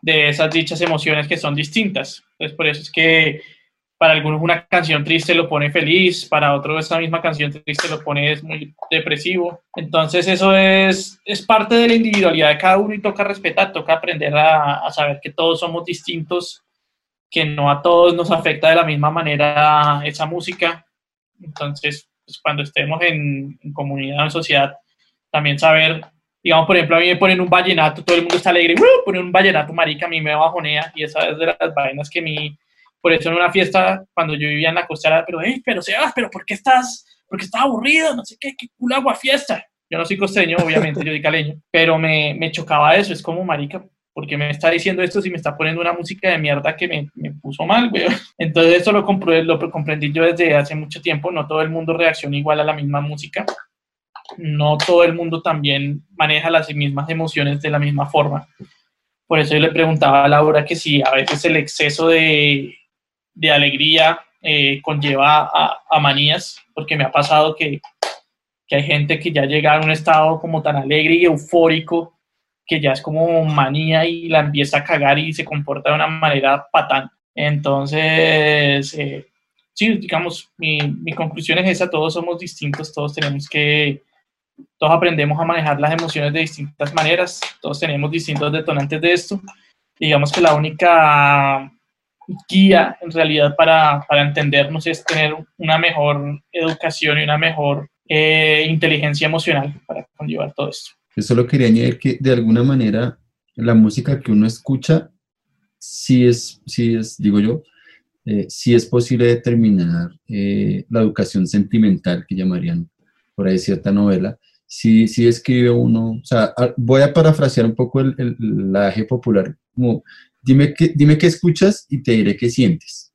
de esas dichas emociones que son distintas. Entonces por eso es que para algunos una canción triste lo pone feliz, para otros esa misma canción triste lo pone es muy depresivo. Entonces eso es, es parte de la individualidad de cada uno y toca respetar, toca aprender a, a saber que todos somos distintos, que no a todos nos afecta de la misma manera esa música. Entonces, pues, cuando estemos en, en comunidad, en sociedad, también saber, digamos, por ejemplo, a mí me ponen un vallenato, todo el mundo está alegre, ¡uh! ponen un vallenato, marica, a mí me bajonea y esa es de las vainas que a mí por eso en una fiesta, cuando yo vivía en la costera, pero, hey, pero Sebas, pero ¿por qué estás, por qué estás aburrido? No sé qué, qué culo agua fiesta. Yo no soy costeño, obviamente, yo soy caleño, (laughs) pero me, me chocaba eso, es como, marica, ¿por qué me está diciendo esto si me está poniendo una música de mierda que me, me puso mal, güey? (laughs) Entonces eso lo, compro- lo comprendí yo desde hace mucho tiempo, no todo el mundo reacciona igual a la misma música, no todo el mundo también maneja las mismas emociones de la misma forma. Por eso yo le preguntaba a Laura que si a veces el exceso de, de alegría eh, conlleva a, manías, porque me ha pasado que, que hay gente que ya llega a un estado como tan alegre y eufórico que ya es como manía y la empieza a cagar y se comporta de una manera patán. Entonces, eh, sí, digamos, mi, mi conclusión es esa, todos somos distintos, todos tenemos que todos aprendemos a manejar las emociones de distintas maneras, todos tenemos distintos detonantes de esto. Y digamos que la única guía en realidad para, para entendernos es tener una mejor educación y una mejor eh, inteligencia emocional para conllevar todo esto. Yo solo quería añadir que de alguna manera la música que uno escucha, sí es, sí es digo yo, eh, sí es posible determinar eh, la educación sentimental que llamarían por ahí cierta novela, si, si escribe uno, o sea, voy a parafrasear un poco el, el, popular, como dime qué, dime qué escuchas y te diré qué sientes.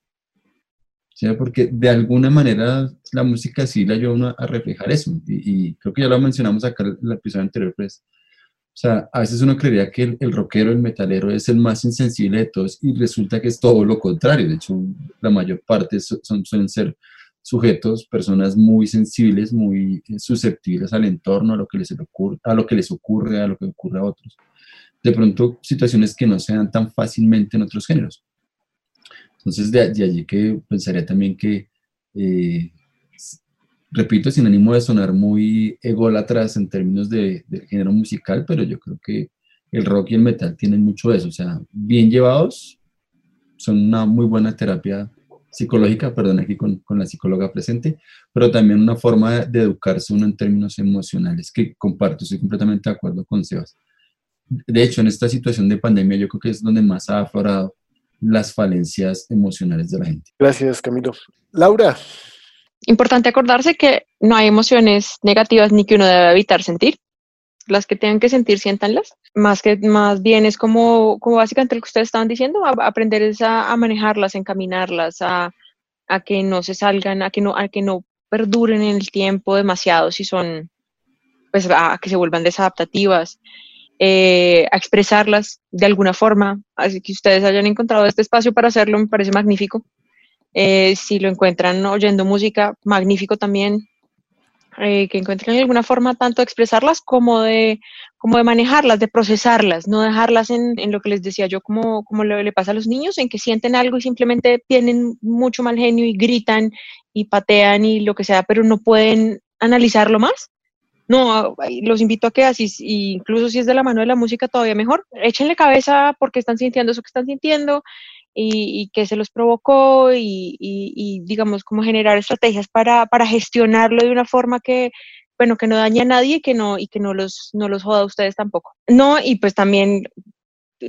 ¿Sí? Porque de alguna manera la música sí la ayuda a reflejar eso. Y, creo que ya lo mencionamos acá en el episodio anterior, pues. O sea, a veces uno creería que el, el, rockero, el metalero es el más insensible de todos y resulta que es todo lo contrario. De hecho, la mayor parte son, suelen ser sujetos, personas muy sensibles, muy eh, susceptibles al entorno, a lo que les ocurre, a lo que les ocurre, a lo que ocurre a otros. De pronto, situaciones que no se dan tan fácilmente en otros géneros. Entonces, de, allí que pensaría también que, eh, repito, sin ánimo de sonar muy ególatras en términos de, del género musical, pero yo creo que el rock y el metal tienen mucho de eso. O sea, bien llevados, son una muy buena terapia psicológica, perdón, aquí con, con, la psicóloga presente, pero también una forma de, educarse uno en términos emocionales, que comparto, estoy completamente de acuerdo con Sebas. De hecho, en esta situación de pandemia yo creo que es donde más ha aflorado las falencias emocionales de la gente. Gracias, Camilo. Laura. Importante acordarse que no hay emociones negativas ni que uno debe evitar sentir las que tengan que sentir, siéntanlas. Más que más bien es como, como básicamente lo que ustedes estaban diciendo, aprender a, manejarlas, encaminarlas, a, a, que no se salgan, a que no, a que no perduren en el tiempo demasiado si son, pues a, que se vuelvan desadaptativas, eh, a expresarlas de alguna forma. Así que ustedes hayan encontrado este espacio para hacerlo, me parece magnífico. Eh, si lo encuentran oyendo música, magnífico también. Eh, que encuentren alguna forma tanto de expresarlas como de, como de manejarlas, de procesarlas, no dejarlas en, en lo que les decía yo, como, como le, le, pasa a los niños, en que sienten algo y simplemente tienen mucho mal genio y gritan y patean y lo que sea, pero no pueden analizarlo más. No, los invito a que así, incluso si es de la mano de la música, todavía mejor. Échenle cabeza porque están sintiendo eso que están sintiendo y, que se los provocó y, digamos, como generar estrategias para, para, gestionarlo de una forma que, bueno, que no dañe a nadie y que no, y que no los, no los joda a ustedes tampoco. No, y pues también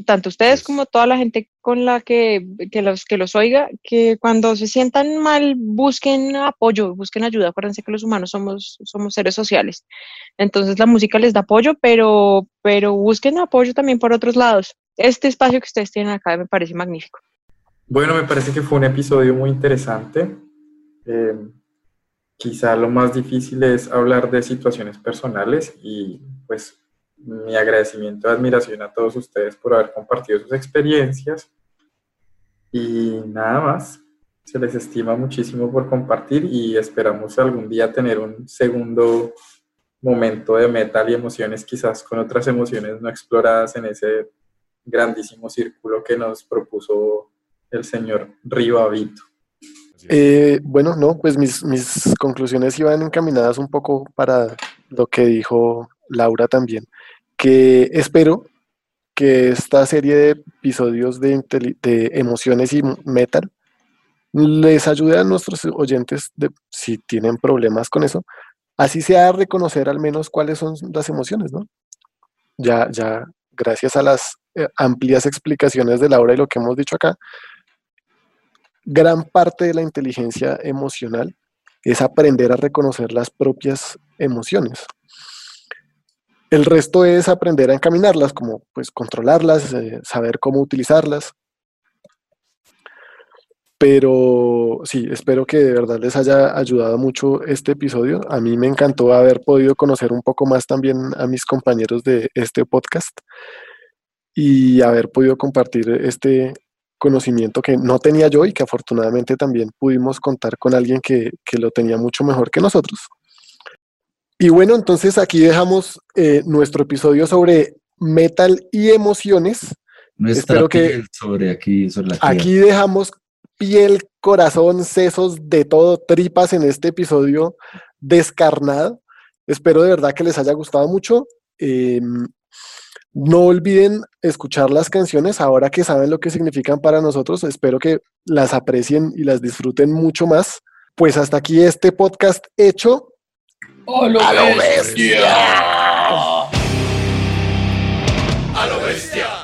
tanto ustedes como toda la gente con la que, que, los, que los oiga, que cuando se sientan mal busquen apoyo, busquen ayuda. Acuérdense que los humanos somos, somos seres sociales. Entonces la música les da apoyo, pero, pero busquen apoyo también por otros lados. Este espacio que ustedes tienen acá me parece magnífico. Bueno, me parece que fue un episodio muy interesante. Eh, quizá lo más difícil es hablar de situaciones personales y pues mi agradecimiento y admiración a todos ustedes por haber compartido sus experiencias. Y nada más, se les estima muchísimo por compartir y esperamos algún día tener un segundo momento de metal y emociones, quizás con otras emociones no exploradas en ese grandísimo círculo que nos propuso el señor Rivavito. Eh, bueno, no, pues mis, mis conclusiones iban encaminadas un poco para lo que dijo Laura también, que espero que esta serie de episodios de, de emociones y metal les ayude a nuestros oyentes, de, si tienen problemas con eso, así sea a reconocer al menos cuáles son las emociones, ¿no? Ya, ya, gracias a las eh, amplias explicaciones de Laura y lo que hemos dicho acá, gran parte de la inteligencia emocional es aprender a reconocer las propias emociones. El resto es aprender a encaminarlas, como pues controlarlas, eh, saber cómo utilizarlas. Pero sí, espero que de verdad les haya ayudado mucho este episodio. A mí me encantó haber podido conocer un poco más también a mis compañeros de este podcast y haber podido compartir este, conocimiento que no tenía yo y que afortunadamente también pudimos contar con alguien que, lo tenía mucho mejor que nosotros. Y bueno, entonces aquí dejamos eh, nuestro episodio sobre metal y emociones. Espero que sobre aquí, sobre aquí dejamos piel, corazón, sesos, de todo, tripas en este episodio descarnado. Espero de verdad que les haya gustado mucho. Em, no olviden escuchar las canciones ahora que saben lo que significan para nosotros. Espero que las aprecien y las disfruten mucho más. Pues hasta aquí este podcast hecho. ¡A lo A lo bestia! A lo bestia.